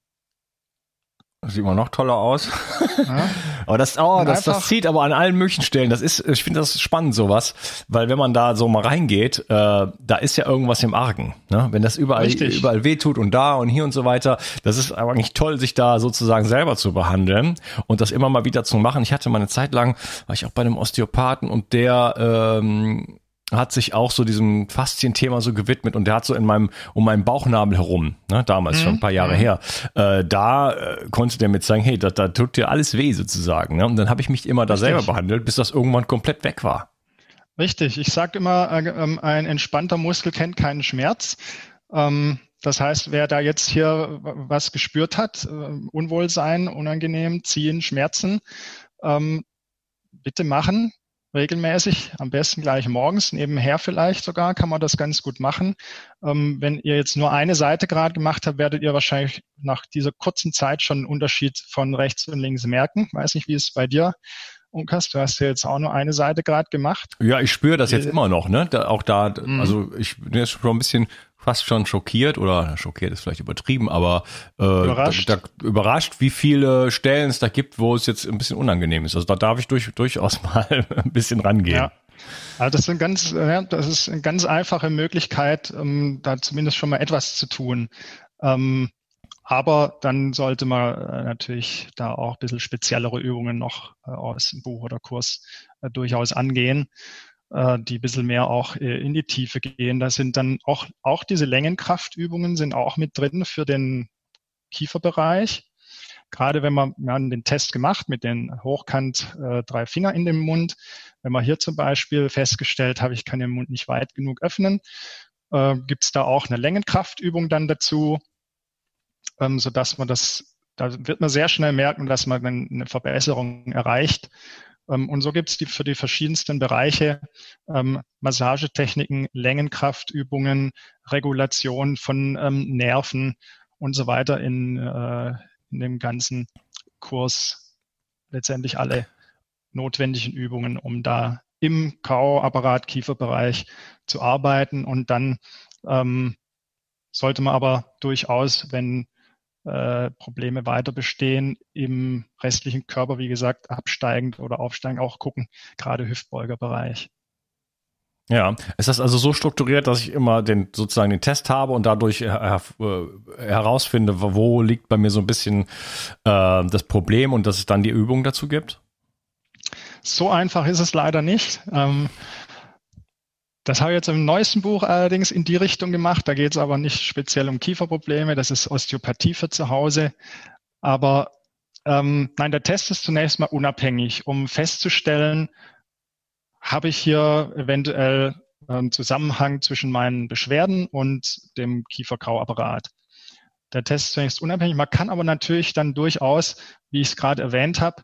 Das sieht immer noch toller aus. Ja. aber das, oh, das, das zieht aber an allen möglichen Stellen. Das ist, ich finde das spannend, sowas. Weil wenn man da so mal reingeht, äh, da ist ja irgendwas im Argen. Ne? Wenn das überall, Richtig. überall wehtut und da und hier und so weiter, das ist aber eigentlich toll, sich da sozusagen selber zu behandeln und das immer mal wieder zu machen. Ich hatte mal eine Zeit lang, war ich auch bei einem Osteopathen und der ähm, hat sich auch so diesem Faszien-Thema so gewidmet und der hat so in meinem, um meinen Bauchnabel herum, ne, damals mhm. schon ein paar Jahre mhm. her, äh, da äh, konnte der mit sagen, hey, da, da tut dir alles weh sozusagen. Ne? Und dann habe ich mich immer da Richtig. selber behandelt, bis das irgendwann komplett weg war. Richtig, ich sage immer, äh, ähm, ein entspannter Muskel kennt keinen Schmerz. Ähm, das heißt, wer da jetzt hier was gespürt hat, äh, Unwohlsein, unangenehm, ziehen, Schmerzen, ähm, bitte machen, regelmäßig, am besten gleich morgens, nebenher vielleicht sogar, kann man das ganz gut machen. Ähm, wenn ihr jetzt nur eine Seite gerade gemacht habt, werdet ihr wahrscheinlich nach dieser kurzen Zeit schon einen Unterschied von rechts und links merken. Weiß nicht, wie es bei dir Unkas, du hast ja jetzt auch nur eine Seite gerade gemacht. Ja, ich spüre das jetzt äh, immer noch, ne? Da, auch da, mhm. also ich bin jetzt schon ein bisschen fast schon schockiert oder schockiert ist vielleicht übertrieben, aber äh, überrascht. Da, da, überrascht, wie viele Stellen es da gibt, wo es jetzt ein bisschen unangenehm ist. Also da darf ich durch, durchaus mal ein bisschen rangehen. Ja. Also das ist, ganz, ja, das ist eine ganz einfache Möglichkeit, um da zumindest schon mal etwas zu tun. Ähm, aber dann sollte man äh, natürlich da auch ein bisschen speziellere Übungen noch äh, aus dem Buch oder Kurs äh, durchaus angehen. Äh, die ein bisschen mehr auch äh, in die Tiefe gehen. Da sind dann auch, auch diese Längenkraftübungen sind auch mit drin für den Kieferbereich. Gerade wenn man, wir haben den Test gemacht mit den hochkant äh, drei Finger in dem Mund. Wenn man hier zum Beispiel festgestellt habe, ich kann den Mund nicht weit genug öffnen, äh, gibt es da auch eine Längenkraftübung dann dazu, ähm, so dass man das, da wird man sehr schnell merken, dass man eine Verbesserung erreicht. Ähm, und so gibt es die für die verschiedensten Bereiche ähm, Massagetechniken, Längenkraftübungen, Regulation von ähm, Nerven und so weiter in, äh, in dem ganzen Kurs letztendlich alle notwendigen Übungen, um da im Kauapparat, Kieferbereich zu arbeiten. Und dann ähm, sollte man aber durchaus, wenn äh, Probleme weiter bestehen, im restlichen Körper, wie gesagt, absteigend oder aufsteigend auch gucken, gerade Hüftbeugerbereich. Ja, ist das also so strukturiert, dass ich immer den sozusagen den Test habe und dadurch her äh, herausfinde, wo liegt bei mir so ein bisschen äh, das Problem und dass es dann die Übung dazu gibt? So einfach ist es leider nicht. Ähm, das habe ich jetzt im neuesten Buch allerdings in die Richtung gemacht. Da geht es aber nicht speziell um Kieferprobleme. Das ist Osteopathie für zu Hause. Aber ähm, nein, der Test ist zunächst mal unabhängig, um festzustellen, habe ich hier eventuell einen Zusammenhang zwischen meinen Beschwerden und dem Kieferkauapparat. Der Test ist zunächst unabhängig. Man kann aber natürlich dann durchaus, wie ich es gerade erwähnt habe,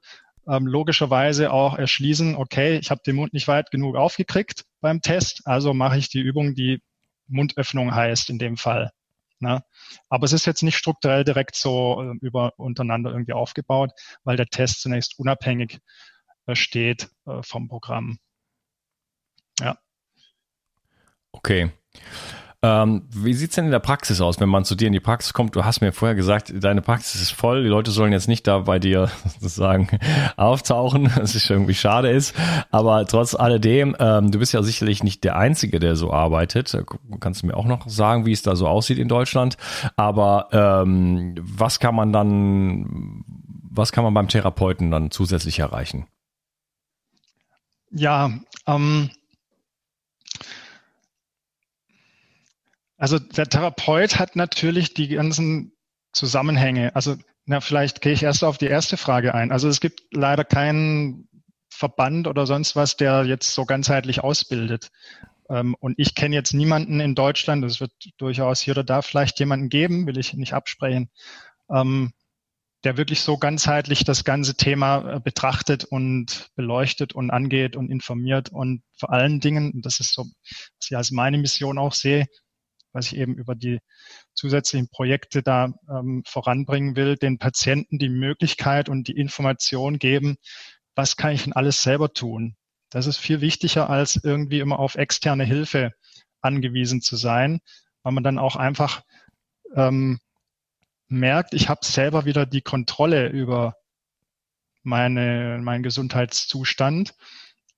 ähm, logischerweise auch erschließen, okay, ich habe den Mund nicht weit genug aufgekriegt beim Test, also mache ich die Übung, die Mundöffnung heißt in dem Fall. Ne? Aber es ist jetzt nicht strukturell direkt so äh, über untereinander irgendwie aufgebaut, weil der Test zunächst unabhängig äh, steht äh, vom Programm. Ja. Okay. Ähm, wie sieht's denn in der Praxis aus, wenn man zu dir in die Praxis kommt? Du hast mir vorher gesagt, deine Praxis ist voll, die Leute sollen jetzt nicht da bei dir sozusagen auftauchen, was irgendwie schade ist. Aber trotz alledem, ähm, du bist ja sicherlich nicht der Einzige, der so arbeitet. Kannst du mir auch noch sagen, wie es da so aussieht in Deutschland? Aber ähm, was kann man dann, was kann man beim Therapeuten dann zusätzlich erreichen? Ja, ähm, Also der Therapeut hat natürlich die ganzen Zusammenhänge. Also na, vielleicht gehe ich erst auf die erste Frage ein. Also es gibt leider keinen Verband oder sonst was, der jetzt so ganzheitlich ausbildet. Ähm, und ich kenne jetzt niemanden in Deutschland, es wird durchaus hier oder da vielleicht jemanden geben, will ich nicht absprechen, ähm, der wirklich so ganzheitlich das ganze Thema äh, betrachtet und beleuchtet und angeht und informiert und vor allen Dingen, das ist so, was ich als meine Mission auch sehe, was ich eben über die zusätzlichen Projekte da ähm, voranbringen will, den Patienten die Möglichkeit und die Information geben, was kann ich denn alles selber tun. Das ist viel wichtiger, als irgendwie immer auf externe Hilfe angewiesen zu sein, weil man dann auch einfach ähm, merkt, ich habe selber wieder die Kontrolle über meine, meinen Gesundheitszustand.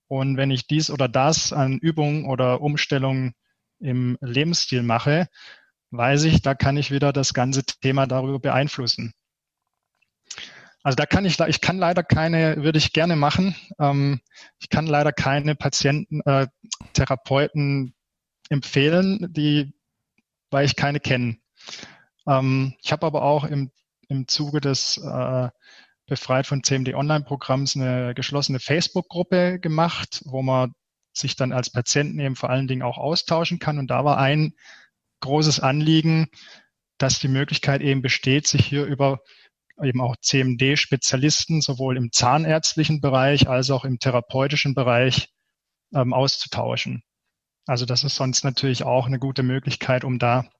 Und wenn ich dies oder das an Übungen oder Umstellungen im Lebensstil mache, weiß ich, da kann ich wieder das ganze Thema darüber beeinflussen. Also da kann ich, ich kann leider keine, würde ich gerne machen. Ähm, ich kann leider keine Patienten, äh, Therapeuten empfehlen, die, weil ich keine kenne. Ähm, ich habe aber auch im, im Zuge des äh, Befreit von CMD Online-Programms eine geschlossene Facebook-Gruppe gemacht, wo man sich dann als Patienten eben vor allen Dingen auch austauschen kann. Und da war ein großes Anliegen, dass die Möglichkeit eben besteht, sich hier über eben auch CMD-Spezialisten sowohl im zahnärztlichen Bereich als auch im therapeutischen Bereich ähm, auszutauschen. Also das ist sonst natürlich auch eine gute Möglichkeit, um da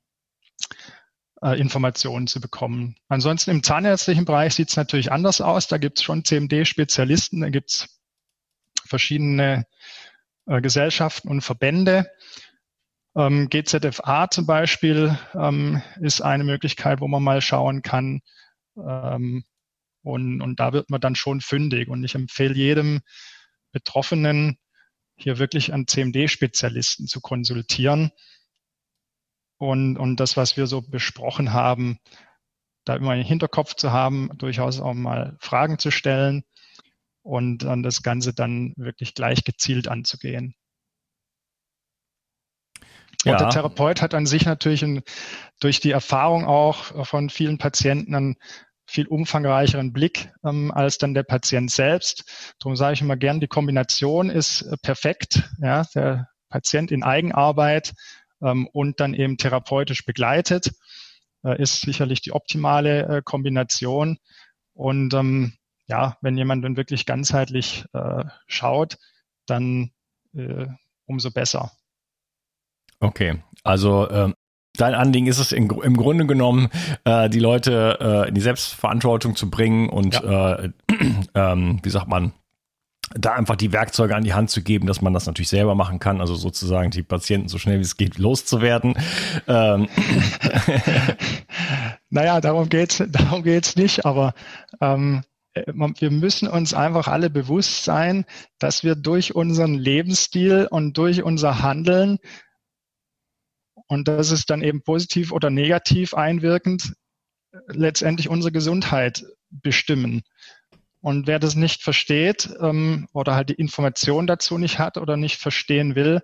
äh, Informationen zu bekommen. Ansonsten im zahnärztlichen Bereich sieht es natürlich anders aus. Da gibt es schon CMD-Spezialisten, da gibt es verschiedene äh, Gesellschaften und Verbände. Ähm, GZFA zum Beispiel ähm, ist eine Möglichkeit, wo man mal schauen kann. Ähm, und, und da wird man dann schon fündig. Und ich empfehle jedem Betroffenen, hier wirklich einen CMD-Spezialisten zu konsultieren. Und, und das, was wir so besprochen haben, da immer im Hinterkopf zu haben, durchaus auch mal Fragen zu stellen und dann das Ganze dann wirklich gleich gezielt anzugehen. Ja. Und der Therapeut hat an sich natürlich ein, durch die Erfahrung auch von vielen Patienten einen viel umfangreicheren Blick ähm, als dann der Patient selbst. Darum sage ich immer gern, die Kombination ist äh, perfekt. Ja, der Patient in Eigenarbeit ähm, und dann eben therapeutisch begleitet äh, ist sicherlich die optimale äh, Kombination. Und ähm, ja, wenn jemand dann wirklich ganzheitlich äh, schaut, dann äh, umso besser. Okay, also ähm, dein Anliegen ist es in, im Grunde genommen, äh, die Leute äh, in die Selbstverantwortung zu bringen und ja. äh, ähm, wie sagt man, da einfach die Werkzeuge an die Hand zu geben, dass man das natürlich selber machen kann, also sozusagen die Patienten so schnell wie es geht loszuwerden. Ähm. naja, darum geht's, darum geht's nicht, aber ähm, äh, wir müssen uns einfach alle bewusst sein, dass wir durch unseren Lebensstil und durch unser Handeln und das ist dann eben positiv oder negativ einwirkend letztendlich unsere Gesundheit bestimmen. Und wer das nicht versteht ähm, oder halt die Information dazu nicht hat oder nicht verstehen will,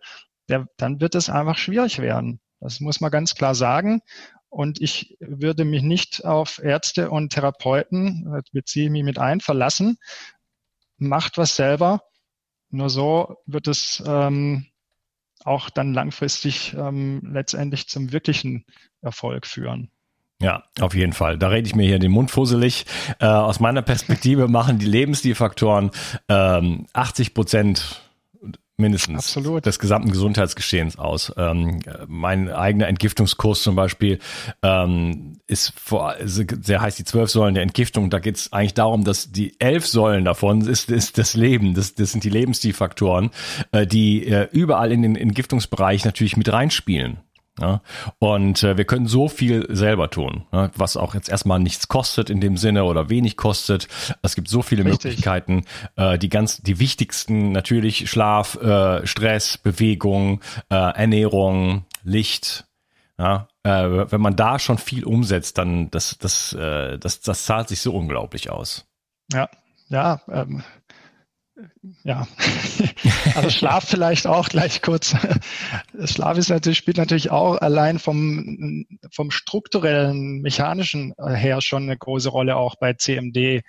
der, dann wird es einfach schwierig werden. Das muss man ganz klar sagen. Und ich würde mich nicht auf Ärzte und Therapeuten, beziehe mich mit ein, verlassen. Macht was selber. Nur so wird es ähm, auch dann langfristig ähm, letztendlich zum wirklichen Erfolg führen. Ja, auf jeden Fall. Da rede ich mir hier den Mund fusselig. Äh, aus meiner Perspektive machen die Lebensstilfaktoren ähm, 80 Prozent mindestens Absolut. des gesamten Gesundheitsgeschehens aus. Ähm, mein eigener Entgiftungskurs zum Beispiel ähm, ist vor, sehr heißt die zwölf Säulen der Entgiftung. Da geht es eigentlich darum, dass die elf Säulen davon ist, ist das Leben. Das, das sind die Lebensstilfaktoren, äh, die äh, überall in den Entgiftungsbereich natürlich mit reinspielen. Ja, und äh, wir können so viel selber tun, ja, was auch jetzt erstmal nichts kostet in dem Sinne oder wenig kostet. Es gibt so viele Richtig. Möglichkeiten. Äh, die ganz, die wichtigsten natürlich Schlaf, äh, Stress, Bewegung, äh, Ernährung, Licht. Ja, äh, wenn man da schon viel umsetzt, dann das, das, äh, das, das zahlt sich so unglaublich aus. Ja, ja. Ähm, ja, also Schlaf vielleicht auch gleich kurz. Schlaf ist natürlich, spielt natürlich auch allein vom, vom strukturellen, mechanischen her schon eine große Rolle auch bei CMD.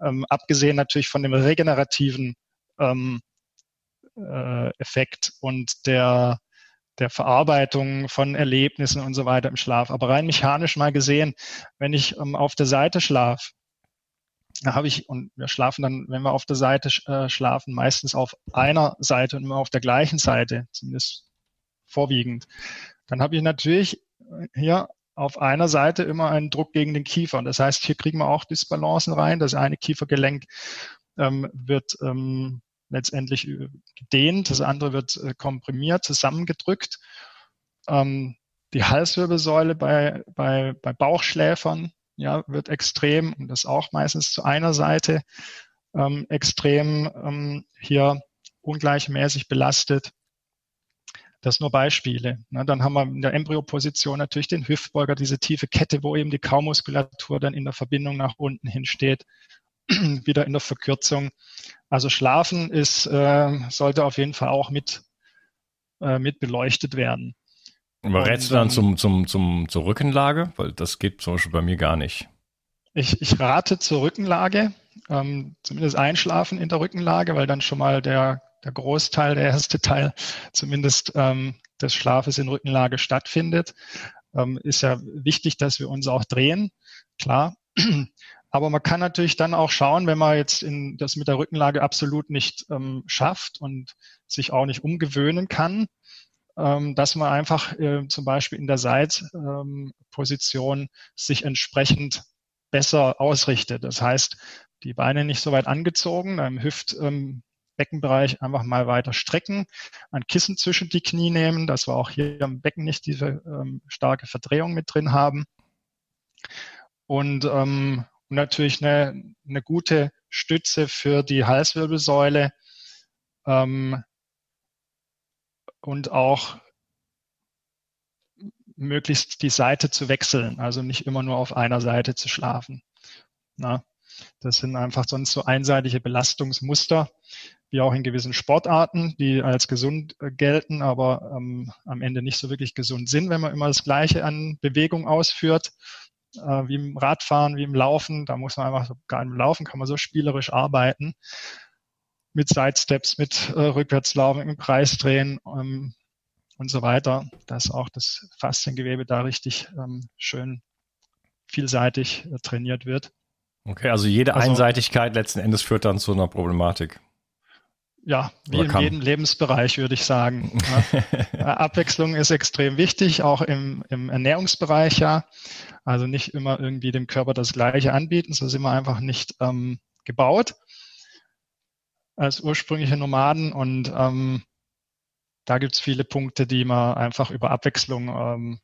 Ähm, abgesehen natürlich von dem regenerativen ähm, äh, Effekt und der, der Verarbeitung von Erlebnissen und so weiter im Schlaf. Aber rein mechanisch mal gesehen, wenn ich ähm, auf der Seite schlafe, da habe ich, und wir schlafen dann, wenn wir auf der Seite äh, schlafen, meistens auf einer Seite und immer auf der gleichen Seite, zumindest vorwiegend. Dann habe ich natürlich hier auf einer Seite immer einen Druck gegen den Kiefer. Das heißt, hier kriegen wir auch Disbalancen rein. Das eine Kiefergelenk ähm, wird ähm, letztendlich gedehnt, das andere wird äh, komprimiert, zusammengedrückt. Ähm, die Halswirbelsäule bei, bei, bei Bauchschläfern ja, wird extrem, und das auch meistens zu einer Seite, ähm, extrem ähm, hier ungleichmäßig belastet. Das nur Beispiele. Ne, dann haben wir in der Embryoposition natürlich den Hüftbeuger, diese tiefe Kette, wo eben die Kaumuskulatur dann in der Verbindung nach unten hin steht, wieder in der Verkürzung. Also Schlafen ist, äh, sollte auf jeden Fall auch mit, äh, mit beleuchtet werden. Aber rätst du dann zum, zum, zum, zur Rückenlage? Weil das geht zum Beispiel bei mir gar nicht. Ich, ich rate zur Rückenlage, ähm, zumindest einschlafen in der Rückenlage, weil dann schon mal der, der Großteil, der erste Teil zumindest ähm, des Schlafes in Rückenlage stattfindet. Ähm, ist ja wichtig, dass wir uns auch drehen, klar. Aber man kann natürlich dann auch schauen, wenn man jetzt in, das mit der Rückenlage absolut nicht ähm, schafft und sich auch nicht umgewöhnen kann, ähm, dass man einfach äh, zum Beispiel in der Seitposition ähm, sich entsprechend besser ausrichtet. Das heißt, die Beine nicht so weit angezogen, im Hüftbeckenbereich ähm, einfach mal weiter strecken, ein Kissen zwischen die Knie nehmen, dass wir auch hier im Becken nicht diese ähm, starke Verdrehung mit drin haben. Und, ähm, natürlich eine, eine gute Stütze für die Halswirbelsäule, ähm, und auch möglichst die Seite zu wechseln, also nicht immer nur auf einer Seite zu schlafen. Na, das sind einfach sonst so einseitige Belastungsmuster. wie auch in gewissen Sportarten, die als gesund äh, gelten, aber ähm, am Ende nicht so wirklich gesund sind, wenn man immer das Gleiche an Bewegung ausführt, äh, wie im Radfahren, wie im Laufen. Da muss man einfach, sogar im Laufen kann man so spielerisch arbeiten mit Sidesteps, mit äh, Rückwärtslaufen, im Kreis drehen ähm, und so weiter, dass auch das Fasziengewebe da richtig ähm, schön vielseitig äh, trainiert wird. Okay, also jede also, Einseitigkeit letzten Endes führt dann zu einer Problematik. Ja, wie in jedem Lebensbereich würde ich sagen. Ja. Abwechslung ist extrem wichtig, auch im, im Ernährungsbereich ja. Also nicht immer irgendwie dem Körper das Gleiche anbieten, so sind wir einfach nicht ähm, gebaut als ursprüngliche Nomaden und ähm, da gibt es viele Punkte, die man einfach über Abwechslung ähm,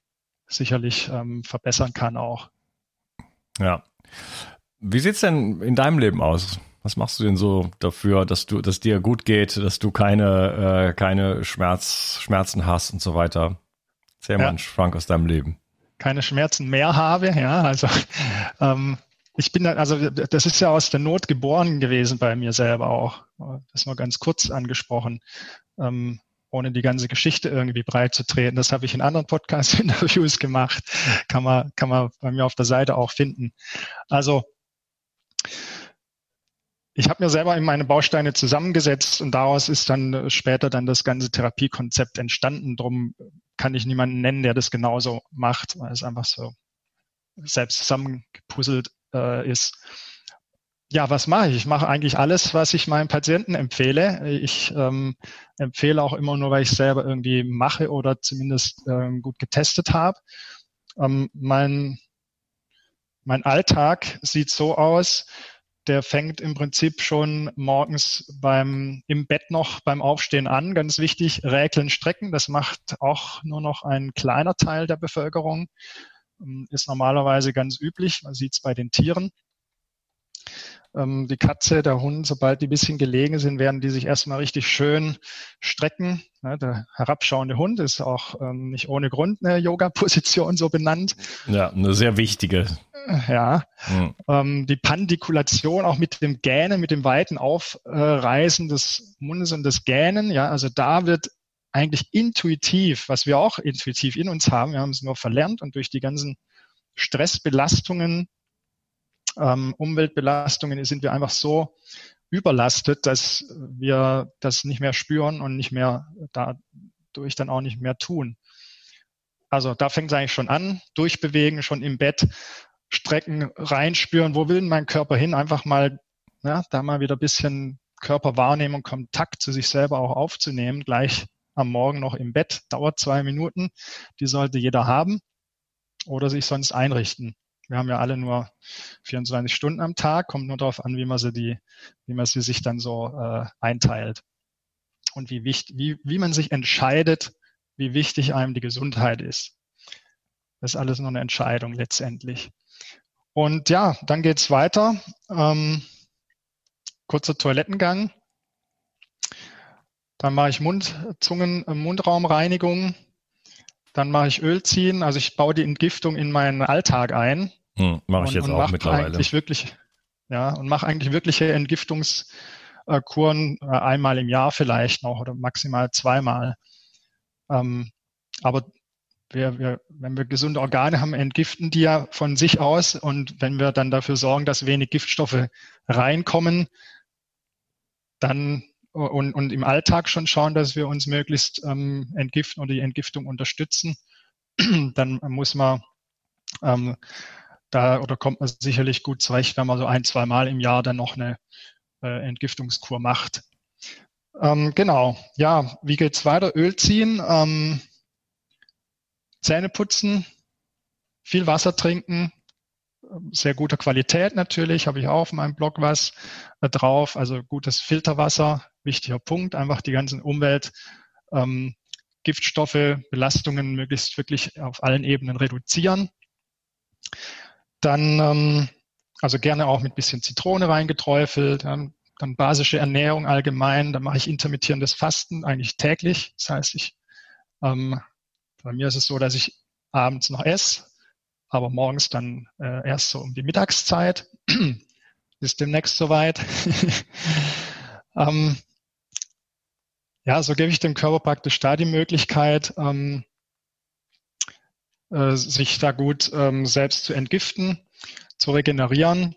sicherlich ähm, verbessern kann auch. Ja. Wie sieht's denn in deinem Leben aus? Was machst du denn so dafür, dass du, dass dir gut geht, dass du keine, äh, keine Schmerz, Schmerzen hast und so weiter? Erzähl ja. mal, Frank, aus deinem Leben. Keine Schmerzen mehr habe, ja. Also ähm, ich bin, also das ist ja aus der Not geboren gewesen bei mir selber auch. Das nur ganz kurz angesprochen, ähm, ohne die ganze Geschichte irgendwie breit zu treten. Das habe ich in anderen Podcast-Interviews gemacht. Kann man, kann man bei mir auf der Seite auch finden. Also ich habe mir selber in meine Bausteine zusammengesetzt und daraus ist dann später dann das ganze Therapiekonzept entstanden. Drum kann ich niemanden nennen, der das genauso macht, es einfach so selbst zusammengepuzzelt äh, ist. Ja, was mache ich? Ich mache eigentlich alles, was ich meinen Patienten empfehle. Ich ähm, empfehle auch immer nur, weil ich selber irgendwie mache oder zumindest ähm, gut getestet habe. Ähm, mein, mein Alltag sieht so aus, der fängt im Prinzip schon morgens beim, im Bett noch beim Aufstehen an. Ganz wichtig, räkeln, strecken. Das macht auch nur noch ein kleiner Teil der Bevölkerung. Ähm, ist normalerweise ganz üblich. Man sieht es bei den Tieren. Ähm, die Katze, der Hund, sobald die ein bisschen gelegen sind, werden die sich erstmal richtig schön strecken. Der herabschauende Hund ist auch ähm, nicht ohne Grund eine Yoga-Position so benannt. Ja, eine sehr wichtige. Ja. Mhm. Die Pandikulation auch mit dem Gähnen, mit dem weiten Aufreißen des Mundes und des Gähnen. Ja, also da wird eigentlich intuitiv, was wir auch intuitiv in uns haben, wir haben es nur verlernt und durch die ganzen Stressbelastungen, ähm, Umweltbelastungen sind wir einfach so überlastet, dass wir das nicht mehr spüren und nicht mehr dadurch dann auch nicht mehr tun. Also da fängt es eigentlich schon an, durchbewegen, schon im Bett, strecken, reinspüren, wo will mein Körper hin, einfach mal, ja, da mal wieder ein bisschen Körperwahrnehmung, Kontakt zu sich selber auch aufzunehmen, gleich am Morgen noch im Bett, dauert zwei Minuten. Die sollte jeder haben oder sich sonst einrichten. Wir haben ja alle nur 24 Stunden am Tag, kommt nur darauf an, wie man sie die, wie man sie sich dann so äh, einteilt und wie wichtig, wie, wie man sich entscheidet, wie wichtig einem die Gesundheit ist. Das ist alles nur eine Entscheidung letztendlich. Und ja, dann geht's weiter. Ähm, kurzer Toilettengang. Dann mache ich Mund, Zungen, äh, Mundraumreinigung. Dann mache ich Öl ziehen. Also ich baue die Entgiftung in meinen Alltag ein. Hm, mache ich jetzt und, und auch mittlerweile. Eigentlich wirklich, ja, und mache eigentlich wirkliche Entgiftungskuren äh, einmal im Jahr vielleicht noch oder maximal zweimal. Ähm, aber wir, wir, wenn wir gesunde Organe haben, entgiften die ja von sich aus. Und wenn wir dann dafür sorgen, dass wenig Giftstoffe reinkommen, dann und, und im Alltag schon schauen, dass wir uns möglichst ähm, entgiften oder die Entgiftung unterstützen, dann muss man ähm, da oder kommt man sicherlich gut zurecht, wenn man so ein, zwei Mal im Jahr dann noch eine äh, Entgiftungskur macht. Ähm, genau, ja, wie geht's weiter? Öl ziehen, ähm, Zähne putzen, viel Wasser trinken, sehr guter Qualität natürlich, habe ich auch auf meinem Blog was äh, drauf. Also gutes Filterwasser, wichtiger Punkt, einfach die ganzen Umwelt, ähm, Giftstoffe, Belastungen möglichst wirklich auf allen Ebenen reduzieren. Dann, ähm, also gerne auch mit bisschen Zitrone reingeträufelt, dann, dann basische Ernährung allgemein, dann mache ich intermittierendes Fasten eigentlich täglich. Das heißt, ich, ähm, bei mir ist es so, dass ich abends noch esse, aber morgens dann äh, erst so um die Mittagszeit. ist demnächst soweit. ähm, Ja, so gebe ich dem Körper praktisch da die Möglichkeit, ähm, äh, sich da gut ähm, selbst zu entgiften, zu regenerieren.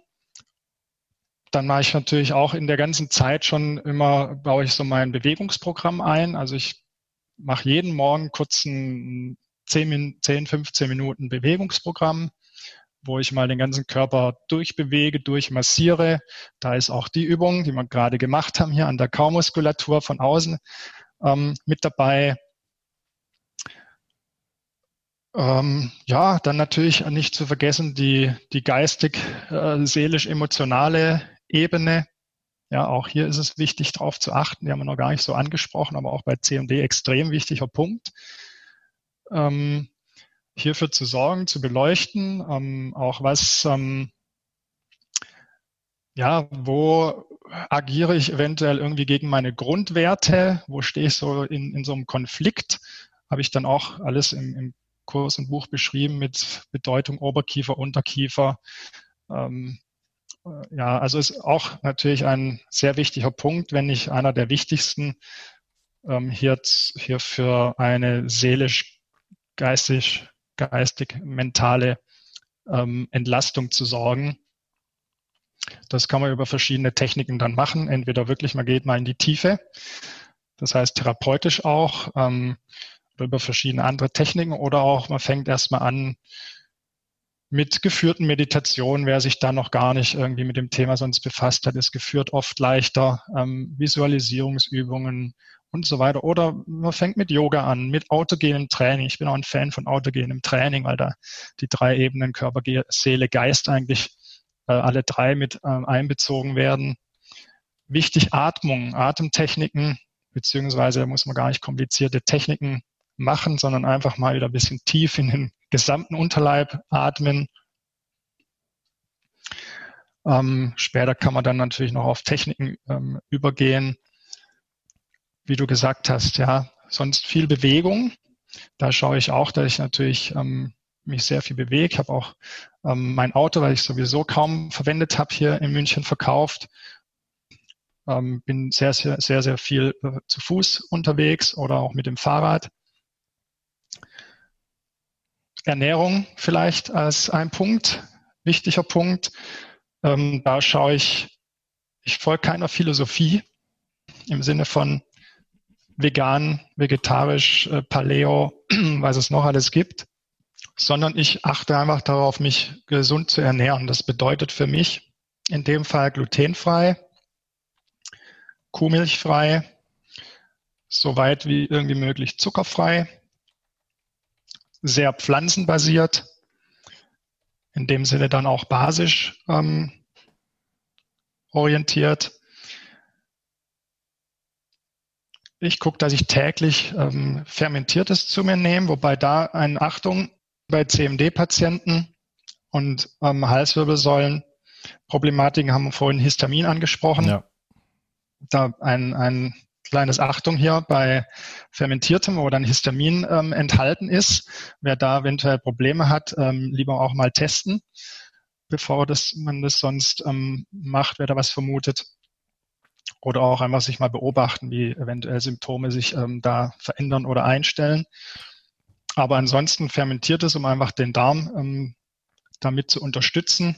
Dann mache ich natürlich auch in der ganzen Zeit schon immer, baue ich so mein Bewegungsprogramm ein. Also ich mache jeden Morgen kurz ein 10, 10 15 Minuten Bewegungsprogramm, wo ich mal den ganzen Körper durchbewege, durchmassiere. Da ist auch die Übung, die wir gerade gemacht haben, hier an der Kaumuskulatur von außen ähm, mit dabei. Ähm, ja, dann natürlich nicht zu vergessen die, die geistig, äh, seelisch, emotionale Ebene. Ja, auch hier ist es wichtig, darauf zu achten. Die haben wir noch gar nicht so angesprochen, aber auch bei CMD extrem wichtiger Punkt. Ähm, hierfür zu sorgen, zu beleuchten, ähm, auch was, ähm, ja, wo agiere ich eventuell irgendwie gegen meine Grundwerte, wo stehe ich so in, in so einem Konflikt, habe ich dann auch alles im, im Kurs und Buch beschrieben mit Bedeutung Oberkiefer, Unterkiefer. Ähm, äh, ja, also ist auch natürlich ein sehr wichtiger Punkt, wenn nicht einer der wichtigsten, ähm, hier, hier für eine seelisch, geistig, geistig, mentale ähm, Entlastung zu sorgen. Das kann man über verschiedene Techniken dann machen. Entweder wirklich, man geht mal in die Tiefe, das heißt therapeutisch auch, ähm, über verschiedene andere Techniken oder auch man fängt erstmal an mit geführten Meditationen. Wer sich da noch gar nicht irgendwie mit dem Thema sonst befasst hat, ist geführt oft leichter. Ähm, Visualisierungsübungen und so weiter. Oder man fängt mit Yoga an, mit autogenem Training. Ich bin auch ein Fan von autogenem Training, weil da die drei Ebenen Körper, Seele, Geist eigentlich äh, alle drei mit äh, einbezogen werden. Wichtig Atmung, Atemtechniken, beziehungsweise da muss man gar nicht komplizierte Techniken machen, sondern einfach mal wieder ein bisschen tief in den gesamten Unterleib atmen. Ähm, später kann man dann natürlich noch auf Techniken ähm, übergehen. Wie du gesagt hast, ja, sonst viel Bewegung. Da schaue ich auch, dass ich natürlich ähm, mich sehr viel bewege. Ich habe auch ähm, mein Auto, weil ich sowieso kaum verwendet habe, hier in München verkauft. Ähm, bin sehr, sehr, sehr, sehr viel äh, zu Fuß unterwegs oder auch mit dem Fahrrad. Ernährung vielleicht als ein Punkt, wichtiger Punkt. Ähm, da schaue ich, ich folge keiner Philosophie im Sinne von vegan, vegetarisch, äh, Paleo, was es noch alles gibt, sondern ich achte einfach darauf, mich gesund zu ernähren. Das bedeutet für mich in dem Fall glutenfrei, kuhmilchfrei, soweit wie irgendwie möglich zuckerfrei, sehr pflanzenbasiert, in dem Sinne dann auch basisch ähm, orientiert. Ich gucke, dass ich täglich ähm, Fermentiertes zu mir nehme, wobei da eine Achtung bei CMD-Patienten und ähm, Halswirbelsäulen Problematiken haben wir vorhin Histamin angesprochen. Ja. Da ein, ein kleines Achtung hier bei fermentiertem, wo dann Histamin ähm, enthalten ist. Wer da eventuell Probleme hat, ähm, lieber auch mal testen, bevor das, man das sonst ähm, macht, wer da was vermutet. Oder auch einfach sich mal beobachten, wie eventuell Symptome sich ähm, da verändern oder einstellen. Aber ansonsten fermentiert es, um einfach den Darm ähm, damit zu unterstützen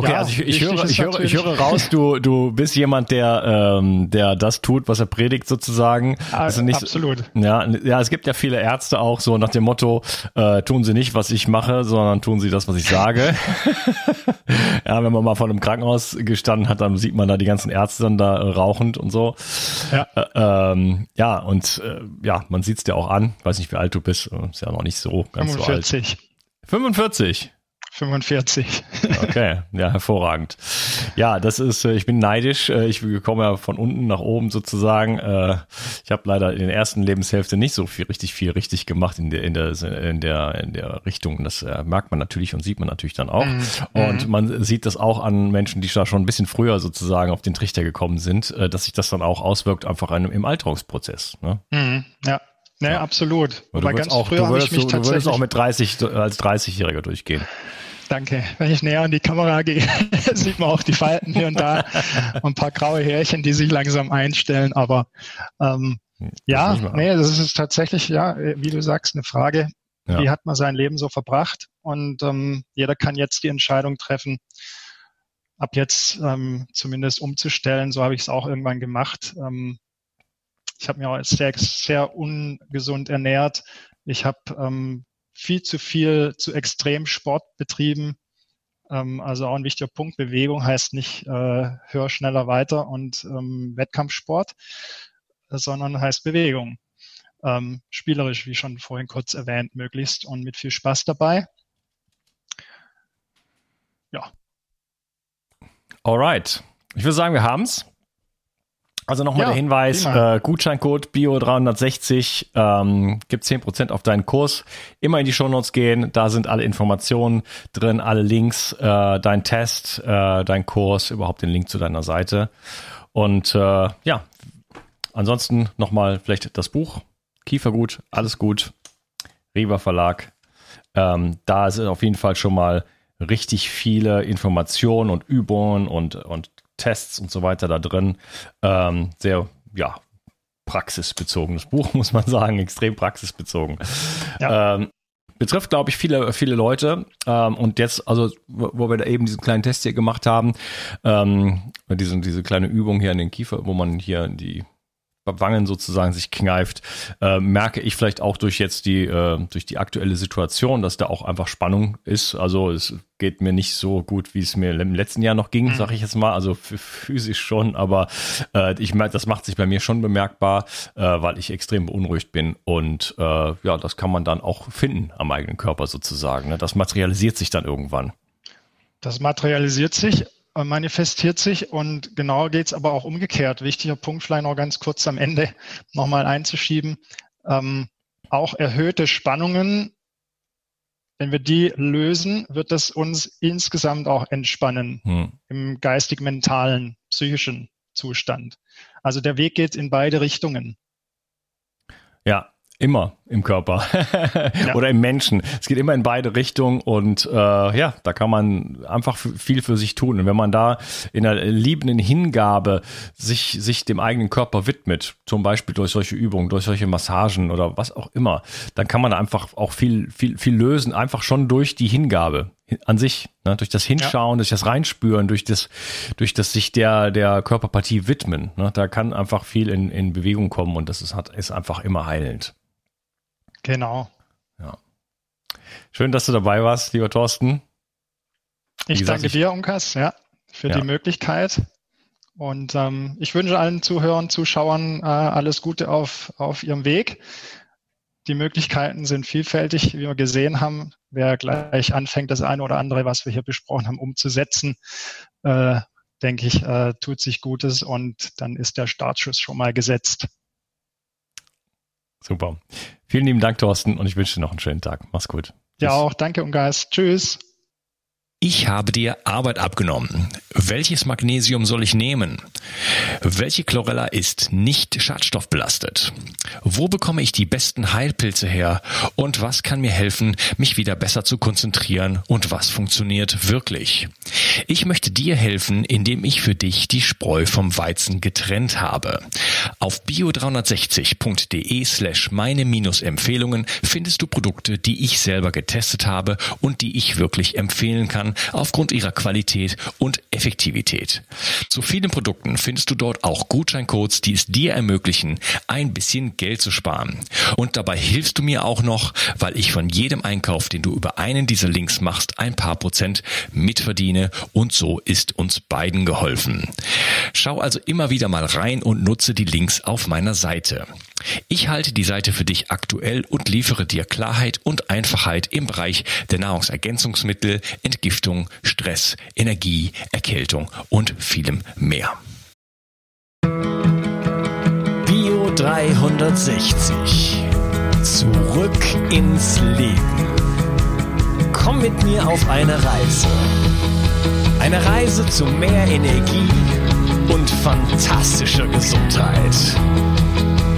Okay, ja, also ich, ich höre, ich höre, ich höre raus, du, du bist jemand, der, ähm, der das tut, was er predigt sozusagen. Also nicht, absolut. Ja, ja, es gibt ja viele Ärzte auch so nach dem Motto, äh, tun sie nicht, was ich mache, sondern tun sie das, was ich sage. ja, wenn man mal vor einem Krankenhaus gestanden hat, dann sieht man da die ganzen Ärzte dann da äh, rauchend und so. Ja, äh, ähm, ja und äh, ja, man sieht's dir auch an. Weiß nicht, wie alt du bist. Ist ja noch nicht so ganz 45. so alt. 45. 45. Okay, ja, hervorragend. Ja, das ist, äh, ich bin neidisch. Äh, ich komme ja von unten nach oben sozusagen. Äh, ich habe leider in der ersten Lebenshälfte nicht so viel richtig viel richtig gemacht in der in der in der in der Richtung. Das merkt man natürlich und sieht man natürlich dann auch. Mhm. Und man sieht das auch an Menschen, die da schon ein bisschen früher sozusagen auf den Trichter gekommen sind, dass sich das dann auch auswirkt einfach im Alterungsprozess. Ne? Mhm, ja. Nee, ja. absolut. Aber du, würdest auch, du, würdest, du, du würdest auch mit 30 als 30-Jähriger durchgehen. Danke. Wenn ich näher an die Kamera gehe, sieht man auch die Falten hier und da und ein paar graue Härchen, die sich langsam einstellen. Aber ähm, ja, nee, das ist tatsächlich, ja, wie du sagst, eine Frage. Ja. Wie hat man sein Leben so verbracht? Und ähm, jeder kann jetzt die Entscheidung treffen, ab jetzt ähm, zumindest umzustellen. So habe ich es auch irgendwann gemacht. Ähm, ich habe mich auch sehr, sehr ungesund ernährt. Ich habe ähm, viel zu viel zu extrem Sport betrieben. Ähm, also auch ein wichtiger Punkt. Bewegung heißt nicht äh, höher, schneller, weiter und ähm, Wettkampfsport, sondern heißt Bewegung. Ähm, spielerisch, wie schon vorhin kurz erwähnt, möglichst und mit viel Spaß dabei. Ja. Alright. Ich würde sagen, wir haben's. Also nochmal ja, der Hinweis, äh, Gutscheincode BIO360 ähm, gibt 10% auf deinen Kurs. Immer in die Shownotes gehen, da sind alle Informationen drin, alle Links, äh, dein Test, äh, dein Kurs, überhaupt den Link zu deiner Seite. Und äh, ja, ansonsten nochmal vielleicht das Buch, Kiefergut, alles gut, Riva Verlag. Ähm, da sind auf jeden Fall schon mal richtig viele Informationen und Übungen und, und Tests und so weiter da drin. Ähm, sehr, ja, praxisbezogenes Buch, muss man sagen, extrem praxisbezogen. Ja. Ähm, betrifft, glaube ich, viele, viele Leute. Ähm, und jetzt, also, wo wir da eben diesen kleinen Test hier gemacht haben, ähm, diese, diese kleine Übung hier in den Kiefer, wo man hier die Wangen sozusagen sich kneift, äh, merke ich vielleicht auch durch jetzt die, äh, durch die aktuelle Situation, dass da auch einfach Spannung ist. Also es geht mir nicht so gut, wie es mir im letzten Jahr noch ging, mhm. sage ich jetzt mal. Also physisch schon, aber äh, ich merke, das macht sich bei mir schon bemerkbar, äh, weil ich extrem beunruhigt bin. Und äh, ja, das kann man dann auch finden am eigenen Körper sozusagen. Ne? Das materialisiert sich dann irgendwann. Das materialisiert sich manifestiert sich und genau geht es aber auch umgekehrt. Wichtiger Punkt vielleicht noch ganz kurz am Ende nochmal einzuschieben. Ähm, auch erhöhte Spannungen, wenn wir die lösen, wird das uns insgesamt auch entspannen hm. im geistig-mentalen, psychischen Zustand. Also der Weg geht in beide Richtungen. Ja, Immer im Körper ja. oder im Menschen. Es geht immer in beide Richtungen und äh, ja, da kann man einfach viel für sich tun. Und wenn man da in einer liebenden Hingabe sich, sich dem eigenen Körper widmet, zum Beispiel durch solche Übungen, durch solche Massagen oder was auch immer, dann kann man einfach auch viel, viel, viel lösen, einfach schon durch die Hingabe an sich, ne? durch das Hinschauen, ja. durch das Reinspüren, durch das, durch das sich der, der Körperpartie widmen. Ne? Da kann einfach viel in, in Bewegung kommen und das ist, hat, ist einfach immer heilend. Genau. Ja. Schön, dass du dabei warst, lieber Thorsten. Wie ich gesagt, danke ich, dir, Unkas, ja, für ja. die Möglichkeit. Und ähm, ich wünsche allen Zuhörern, Zuschauern äh, alles Gute auf, auf ihrem Weg. Die Möglichkeiten sind vielfältig, wie wir gesehen haben. Wer gleich anfängt, das eine oder andere, was wir hier besprochen haben, umzusetzen, äh, denke ich, äh, tut sich Gutes und dann ist der Startschuss schon mal gesetzt. Super. Vielen lieben Dank, Thorsten, und ich wünsche dir noch einen schönen Tag. Mach's gut. Ja, auch. Danke und Geist. Tschüss. Ich habe dir Arbeit abgenommen. Welches Magnesium soll ich nehmen? Welche Chlorella ist nicht schadstoffbelastet? Wo bekomme ich die besten Heilpilze her? Und was kann mir helfen, mich wieder besser zu konzentrieren? Und was funktioniert wirklich? Ich möchte dir helfen, indem ich für dich die Spreu vom Weizen getrennt habe. Auf bio360.de slash meine Empfehlungen findest du Produkte, die ich selber getestet habe und die ich wirklich empfehlen kann aufgrund ihrer Qualität und Effektivität. Zu vielen Produkten findest du dort auch Gutscheincodes, die es dir ermöglichen, ein bisschen Geld zu sparen. Und dabei hilfst du mir auch noch, weil ich von jedem Einkauf, den du über einen dieser Links machst, ein paar Prozent mitverdiene und so ist uns beiden geholfen. Schau also immer wieder mal rein und nutze die Links auf meiner Seite. Ich halte die Seite für dich aktuell und liefere dir Klarheit und Einfachheit im Bereich der Nahrungsergänzungsmittel, Entgiftung, Stress, Energie, Erkältung und vielem mehr. Bio 360. Zurück ins Leben. Komm mit mir auf eine Reise. Eine Reise zu mehr Energie und fantastischer Gesundheit.